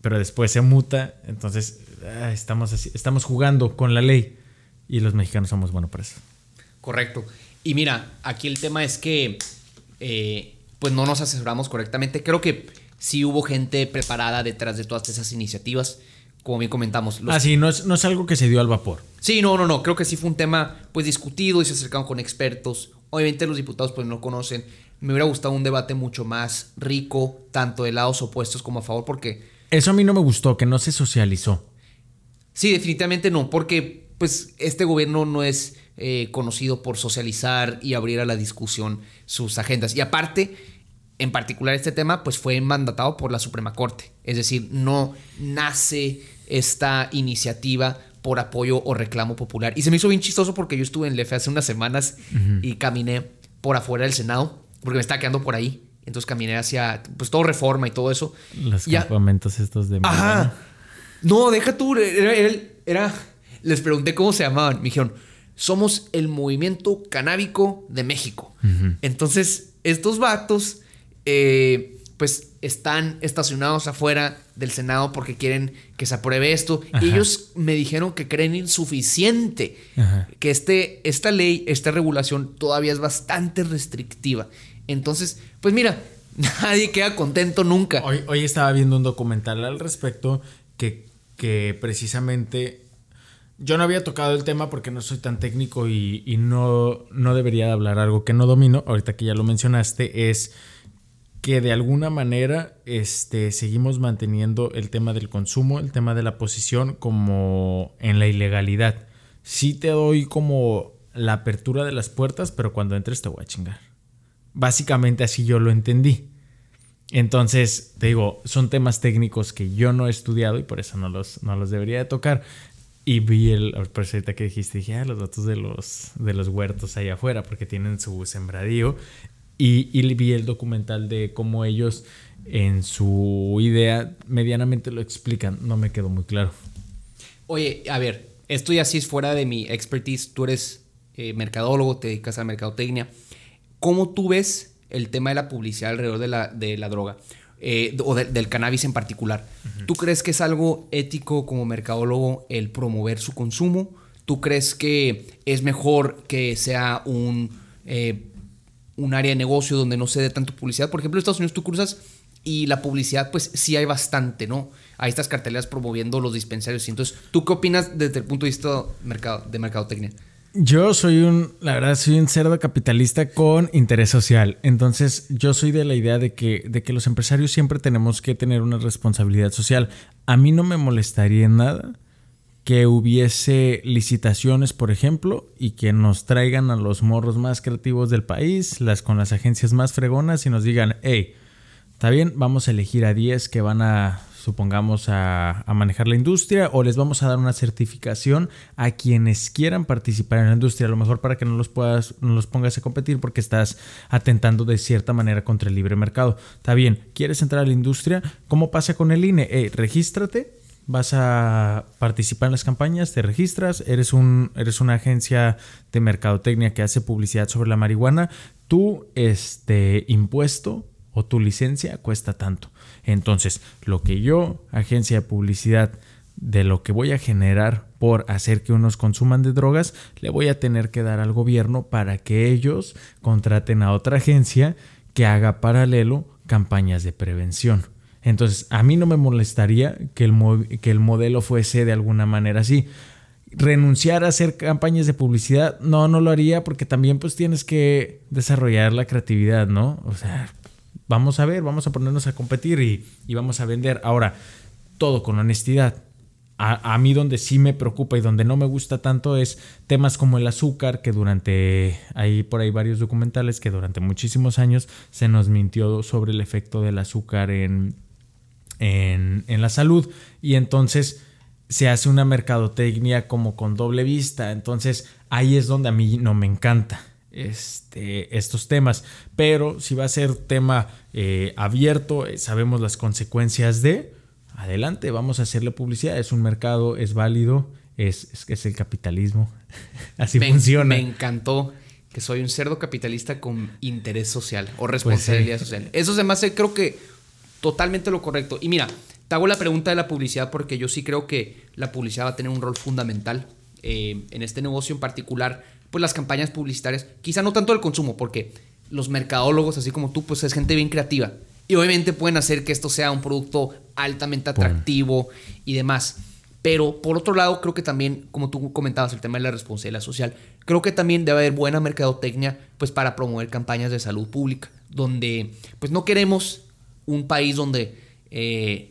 pero después se muta, entonces ah, estamos, así, estamos jugando con la ley y los mexicanos somos buenos para eso. Correcto. Y mira, aquí el tema es que eh, pues no nos asesoramos correctamente. Creo que sí hubo gente preparada detrás de todas esas iniciativas. Como bien comentamos. ah, sí, no es, no es algo que se dio al vapor. Sí, no, no, no. Creo que sí fue un tema pues discutido y se acercaron con expertos. Obviamente los diputados pues no conocen. Me hubiera gustado un debate mucho más rico, tanto de lados opuestos como a favor, porque... Eso a mí no me gustó, que no se socializó. Sí, definitivamente no, porque pues este gobierno no es eh, conocido por socializar y abrir a la discusión sus agendas. Y aparte, en particular este tema, pues fue mandatado por la Suprema Corte. Es decir, no nace esta iniciativa por apoyo o reclamo popular. Y se me hizo bien chistoso porque yo estuve en Lefe hace unas semanas y caminé por afuera del Senado, porque me estaba quedando por ahí. Entonces caminé hacia, pues todo reforma y todo eso. Los campamentos estos de... Ajá. No, deja tú. Era, les pregunté cómo se llamaban. Me dijeron, somos el movimiento canábico de México. Entonces, estos vatos, eh, pues están estacionados afuera del Senado porque quieren que se apruebe esto. Y ellos me dijeron que creen insuficiente, que este, esta ley, esta regulación todavía es bastante restrictiva. Entonces, pues mira, *laughs* nadie queda contento nunca. Hoy, hoy estaba viendo un documental al respecto que, que precisamente yo no había tocado el tema porque no soy tan técnico y, no, no debería hablar algo que no domino. Ahorita que ya lo mencionaste, es que de alguna manera este, seguimos manteniendo el tema del consumo, el tema de la posición como en la ilegalidad. Sí te doy como la apertura de las puertas, pero cuando entres te voy a chingar. Básicamente así yo lo entendí. Entonces, te digo, son temas técnicos que yo no he estudiado y por eso no los, no los debería de tocar. Y vi el, por ahorita que dijiste, dije, ah, los datos de los, de los huertos ahí afuera, porque tienen su sembradío. Y, y vi el documental de cómo ellos en su idea medianamente lo explican. No me quedó muy claro. Oye, a ver, esto ya sí es fuera de mi expertise. Tú eres eh, mercadólogo, te dedicas a mercadotecnia. ¿Cómo tú ves el tema de la publicidad alrededor de la, de la droga? Eh, o del cannabis en particular. ¿Tú crees que es algo ético como mercadólogo el promover su consumo? ¿Tú crees que es mejor que sea un, eh, un área de negocio donde no se dé tanto publicidad? Por ejemplo, en Estados Unidos tú cruzas y la publicidad, pues sí hay bastante, ¿no? Hay estas carteleras promoviendo los dispensarios. Entonces, ¿tú qué opinas desde el punto de vista mercado, de mercadotecnia? Yo soy un, la verdad, soy un cerdo capitalista con interés social. Entonces, yo soy de la idea de que, de que los empresarios siempre tenemos que tener una responsabilidad social. A mí no me molestaría en nada que hubiese licitaciones, por ejemplo, y que nos traigan a los morros más creativos del país, las con las agencias más fregonas y nos digan, hey, está bien, vamos a elegir a 10 que van a supongamos, a, manejar la industria o les vamos a dar una certificación a quienes quieran participar en la industria, a lo mejor para que no los, puedas, no los pongas a competir porque estás atentando de cierta manera contra el libre mercado. Está bien, ¿quieres entrar a la industria? ¿Cómo pasa con el INE? Eh, regístrate, vas a participar en las campañas, te registras, eres, un, eres una agencia de mercadotecnia que hace publicidad sobre la marihuana, tu este, impuesto o tu licencia cuesta tanto. Entonces, lo que yo, agencia de publicidad, de lo que voy a generar por hacer que unos consuman de drogas, le voy a tener que dar al gobierno para que ellos contraten a otra agencia que haga paralelo campañas de prevención. Entonces, a mí no me molestaría que el, que el modelo fuese de alguna manera así. Renunciar a hacer campañas de publicidad, no, no lo haría porque también pues tienes que desarrollar la creatividad, ¿no? O sea, vamos a ver, vamos a ponernos a competir y, vamos a vender. Ahora, todo con honestidad. a, mí donde sí me preocupa y donde no me gusta tanto es temas como el azúcar, que durante, hay por ahí varios documentales que durante muchísimos años se nos mintió sobre el efecto del azúcar en, en, en la salud y entonces se hace una mercadotecnia como con doble vista, entonces ahí es donde a mí no me encanta. Este, estos temas, pero si va a ser tema eh, abierto, eh, sabemos las consecuencias de, adelante, vamos a hacerle publicidad. Es un mercado, es válido, es, es, el capitalismo. *laughs* Así funciona. Me encantó que soy un cerdo capitalista con interés social o pues responsabilidad social. Eso se me hace, creo que, totalmente lo correcto. Y mira, te hago la pregunta de la publicidad porque yo sí creo que la publicidad va a tener un rol fundamental eh, en este negocio en particular. Pues las campañas publicitarias, quizá no tanto el consumo, porque los mercadólogos, así como tú, pues es gente bien creativa. Y obviamente pueden hacer que esto sea un producto altamente atractivo y demás. Pero por otro lado, creo que también, como tú comentabas, el tema de la responsabilidad social, creo que también debe haber buena mercadotecnia pues para promover campañas de salud pública, donde pues no queremos un país donde... Eh,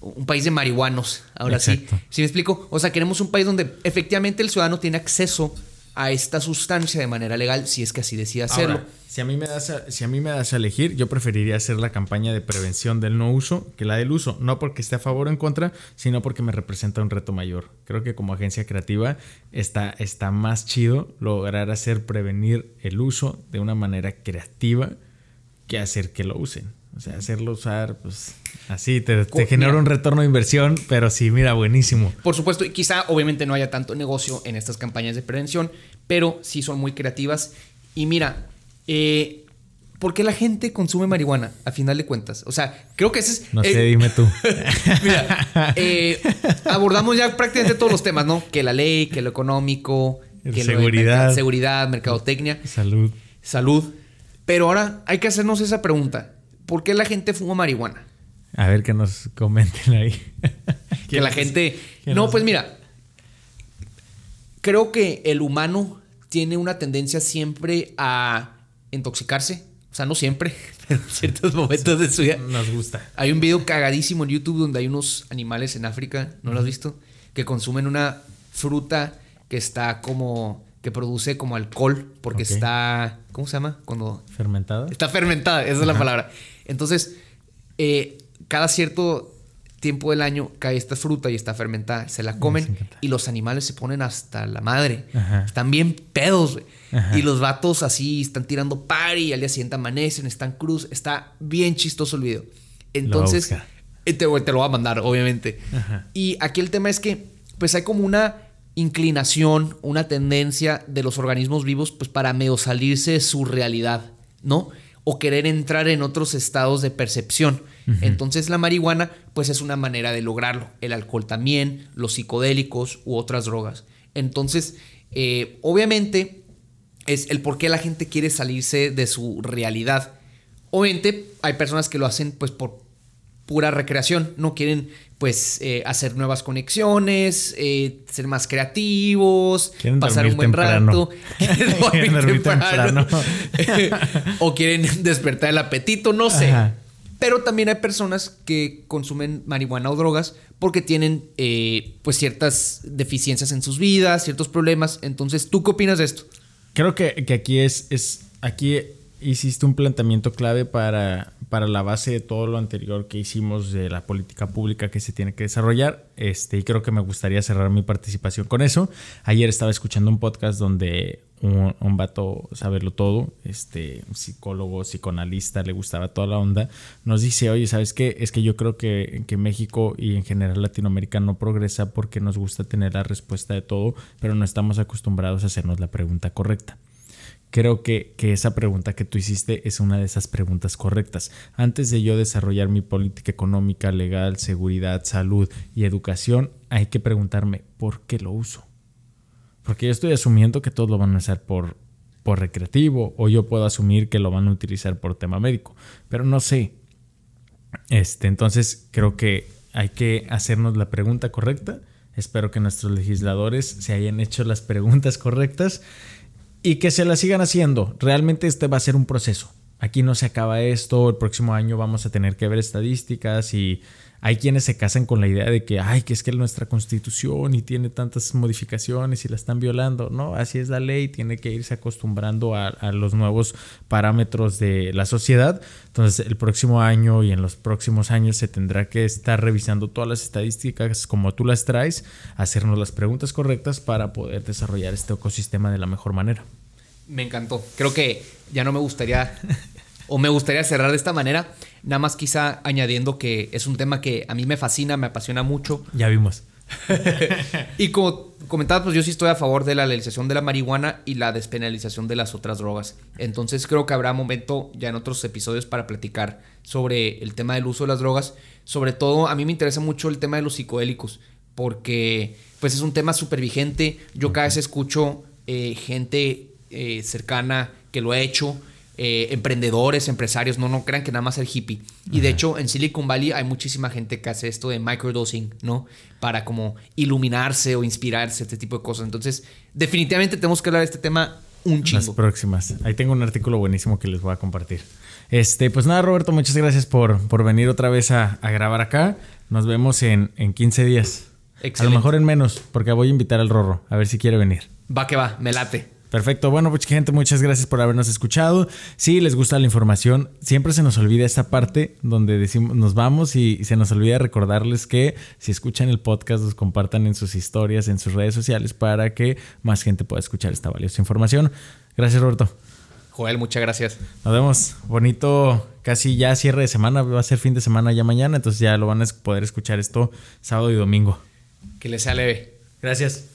un país de marihuanos, ahora sí. ¿Sí me explico? O sea, queremos un país donde efectivamente el ciudadano tiene acceso a esta sustancia de manera legal si es que así decide hacerlo. si, a mí me das a, si a mí me das a elegir, yo preferiría hacer la campaña de prevención del no uso que la del uso, no porque esté a favor o en contra, sino porque me representa un reto mayor. Creo que como agencia creativa está, está más chido lograr hacer prevenir el uso de una manera creativa que hacer que lo usen. O sea, hacerlo usar, pues así, te, genera un retorno de inversión, pero sí, mira, buenísimo. Por supuesto, y quizá obviamente no haya tanto negocio en estas campañas de prevención, pero sí son muy creativas. Y mira, eh, ¿por qué la gente consume marihuana a final de cuentas? O sea, creo que ese es... No sé, dime tú. *laughs* mira, eh, abordamos ya prácticamente todos los temas, ¿no? Que la ley, que lo económico, que seguridad, seguridad, mercadotecnia. Salud. Salud. Pero ahora hay que hacernos esa pregunta. ¿Por qué la gente fuma marihuana? A ver que nos comenten ahí. *laughs* que la gente... No, pues mira, creo que el humano tiene una tendencia siempre a intoxicarse. O sea, no siempre, *laughs* pero en ciertos momentos de su vida. Nos gusta. Hay un video cagadísimo en YouTube donde hay unos animales en África, ¿no lo has visto? Que consumen una fruta que está como que produce como alcohol porque está, ¿cómo se llama? Cuando fermentada. Está fermentada, esa es la palabra. Entonces, eh, cada cierto tiempo del año cae esta fruta y está fermentada, se la comen y los animales se ponen hasta la madre. Están bien pedos, Y los vatos así están tirando party y al día siguiente amanecen, están cruz. Está bien chistoso el video. Entonces, eh, te, te, lo voy a mandar, obviamente. Y aquí el tema es que, pues hay como una inclinación, una tendencia de los organismos vivos, pues para medio salirse de su realidad, ¿no? O querer entrar en otros estados de percepción. Entonces la marihuana pues es una manera de lograrlo. El alcohol también, los psicodélicos u otras drogas. Entonces, eh, obviamente es el por qué la gente quiere salirse de su realidad. Obviamente hay personas que lo hacen pues por pura recreación, no quieren pues eh, hacer nuevas conexiones, eh, ser más creativos, pasar un buen rato, *laughs* quieren dormir temprano, *laughs* o quieren despertar el apetito, no sé. Pero también hay personas que consumen marihuana o drogas porque tienen eh, pues ciertas deficiencias en sus vidas, ciertos problemas. Entonces, ¿tú qué opinas de esto? Creo que, que aquí es, es aquí hiciste un planteamiento clave para, para la base de todo lo anterior que hicimos de la política pública que se tiene que desarrollar. Este, y creo que me gustaría cerrar mi participación con eso. Ayer estaba escuchando un podcast donde un, un vato saberlo todo, este, psicólogo, psicoanalista, le gustaba toda la onda, nos dice, oye, ¿sabes qué? Es que yo creo que, que México y en general Latinoamérica no progresa porque nos gusta tener la respuesta de todo, pero no estamos acostumbrados a hacernos la pregunta correcta. Creo que, esa pregunta que tú hiciste es una de esas preguntas correctas. Antes de yo desarrollar mi política económica, legal, seguridad, salud y educación, hay que preguntarme por qué lo uso. Porque yo estoy asumiendo que todos lo van a usar por, por recreativo o yo puedo asumir que lo van a utilizar por tema médico, pero no sé. Este, entonces creo que hay que hacernos la pregunta correcta. Espero que nuestros legisladores se hayan hecho las preguntas correctas y que se la sigan haciendo. Realmente este va a ser un proceso. aquí no se acaba esto, el próximo año vamos a tener que ver estadísticas y hay quienes se casan con la idea de que, ay, que es que nuestra constitución y tiene tantas modificaciones y la están violando. No, así es la ley, tiene que irse acostumbrando a, a, los nuevos parámetros de la sociedad. Entonces, el próximo año y en los próximos años se tendrá que estar revisando todas las estadísticas como tú las traes, hacernos las preguntas correctas para poder desarrollar este ecosistema de la mejor manera. Me encantó. Creo que ya no me gustaría o me gustaría cerrar de esta manera, nada más quizá añadiendo que es un tema que a mí me fascina, me apasiona mucho. Ya vimos. *laughs* y como comentaba, pues yo sí estoy a favor de la legalización de la marihuana y la despenalización de las otras drogas. Entonces creo que habrá momento ya en otros episodios para platicar sobre el tema del uso de las drogas. Sobre todo a mí me interesa mucho el tema de los psicodélicos porque pues es un tema súper vigente. Yo cada vez escucho eh, gente eh, cercana que lo ha hecho eh, emprendedores, empresarios, no, no crean que nada más el hippie. Y de hecho, en Silicon Valley hay muchísima gente que hace esto de microdosing, ¿no? Para como iluminarse o inspirarse, este tipo de cosas. Entonces, definitivamente tenemos que hablar de este tema un chingo. Las próximas. Ahí tengo un artículo buenísimo que les voy a compartir. Este, pues nada, Roberto, muchas gracias por, por venir otra vez a, grabar acá. Nos vemos en, en 15 días. A lo mejor en menos, porque voy a invitar al Rorro, a ver si quiere venir. Va que va, me late. Perfecto, bueno, pues gente, muchas gracias por habernos escuchado. Si les gusta la información, siempre se nos olvida esta parte donde decimos, nos vamos y se nos olvida recordarles que si escuchan el podcast, los compartan en sus historias, en sus redes sociales para que más gente pueda escuchar esta valiosa información. Gracias, Roberto. Joel, muchas gracias. Nos vemos. Bonito, casi ya cierre de semana, va a ser fin de semana ya mañana, entonces ya lo van a poder escuchar esto sábado y domingo. Que les sea leve. Gracias.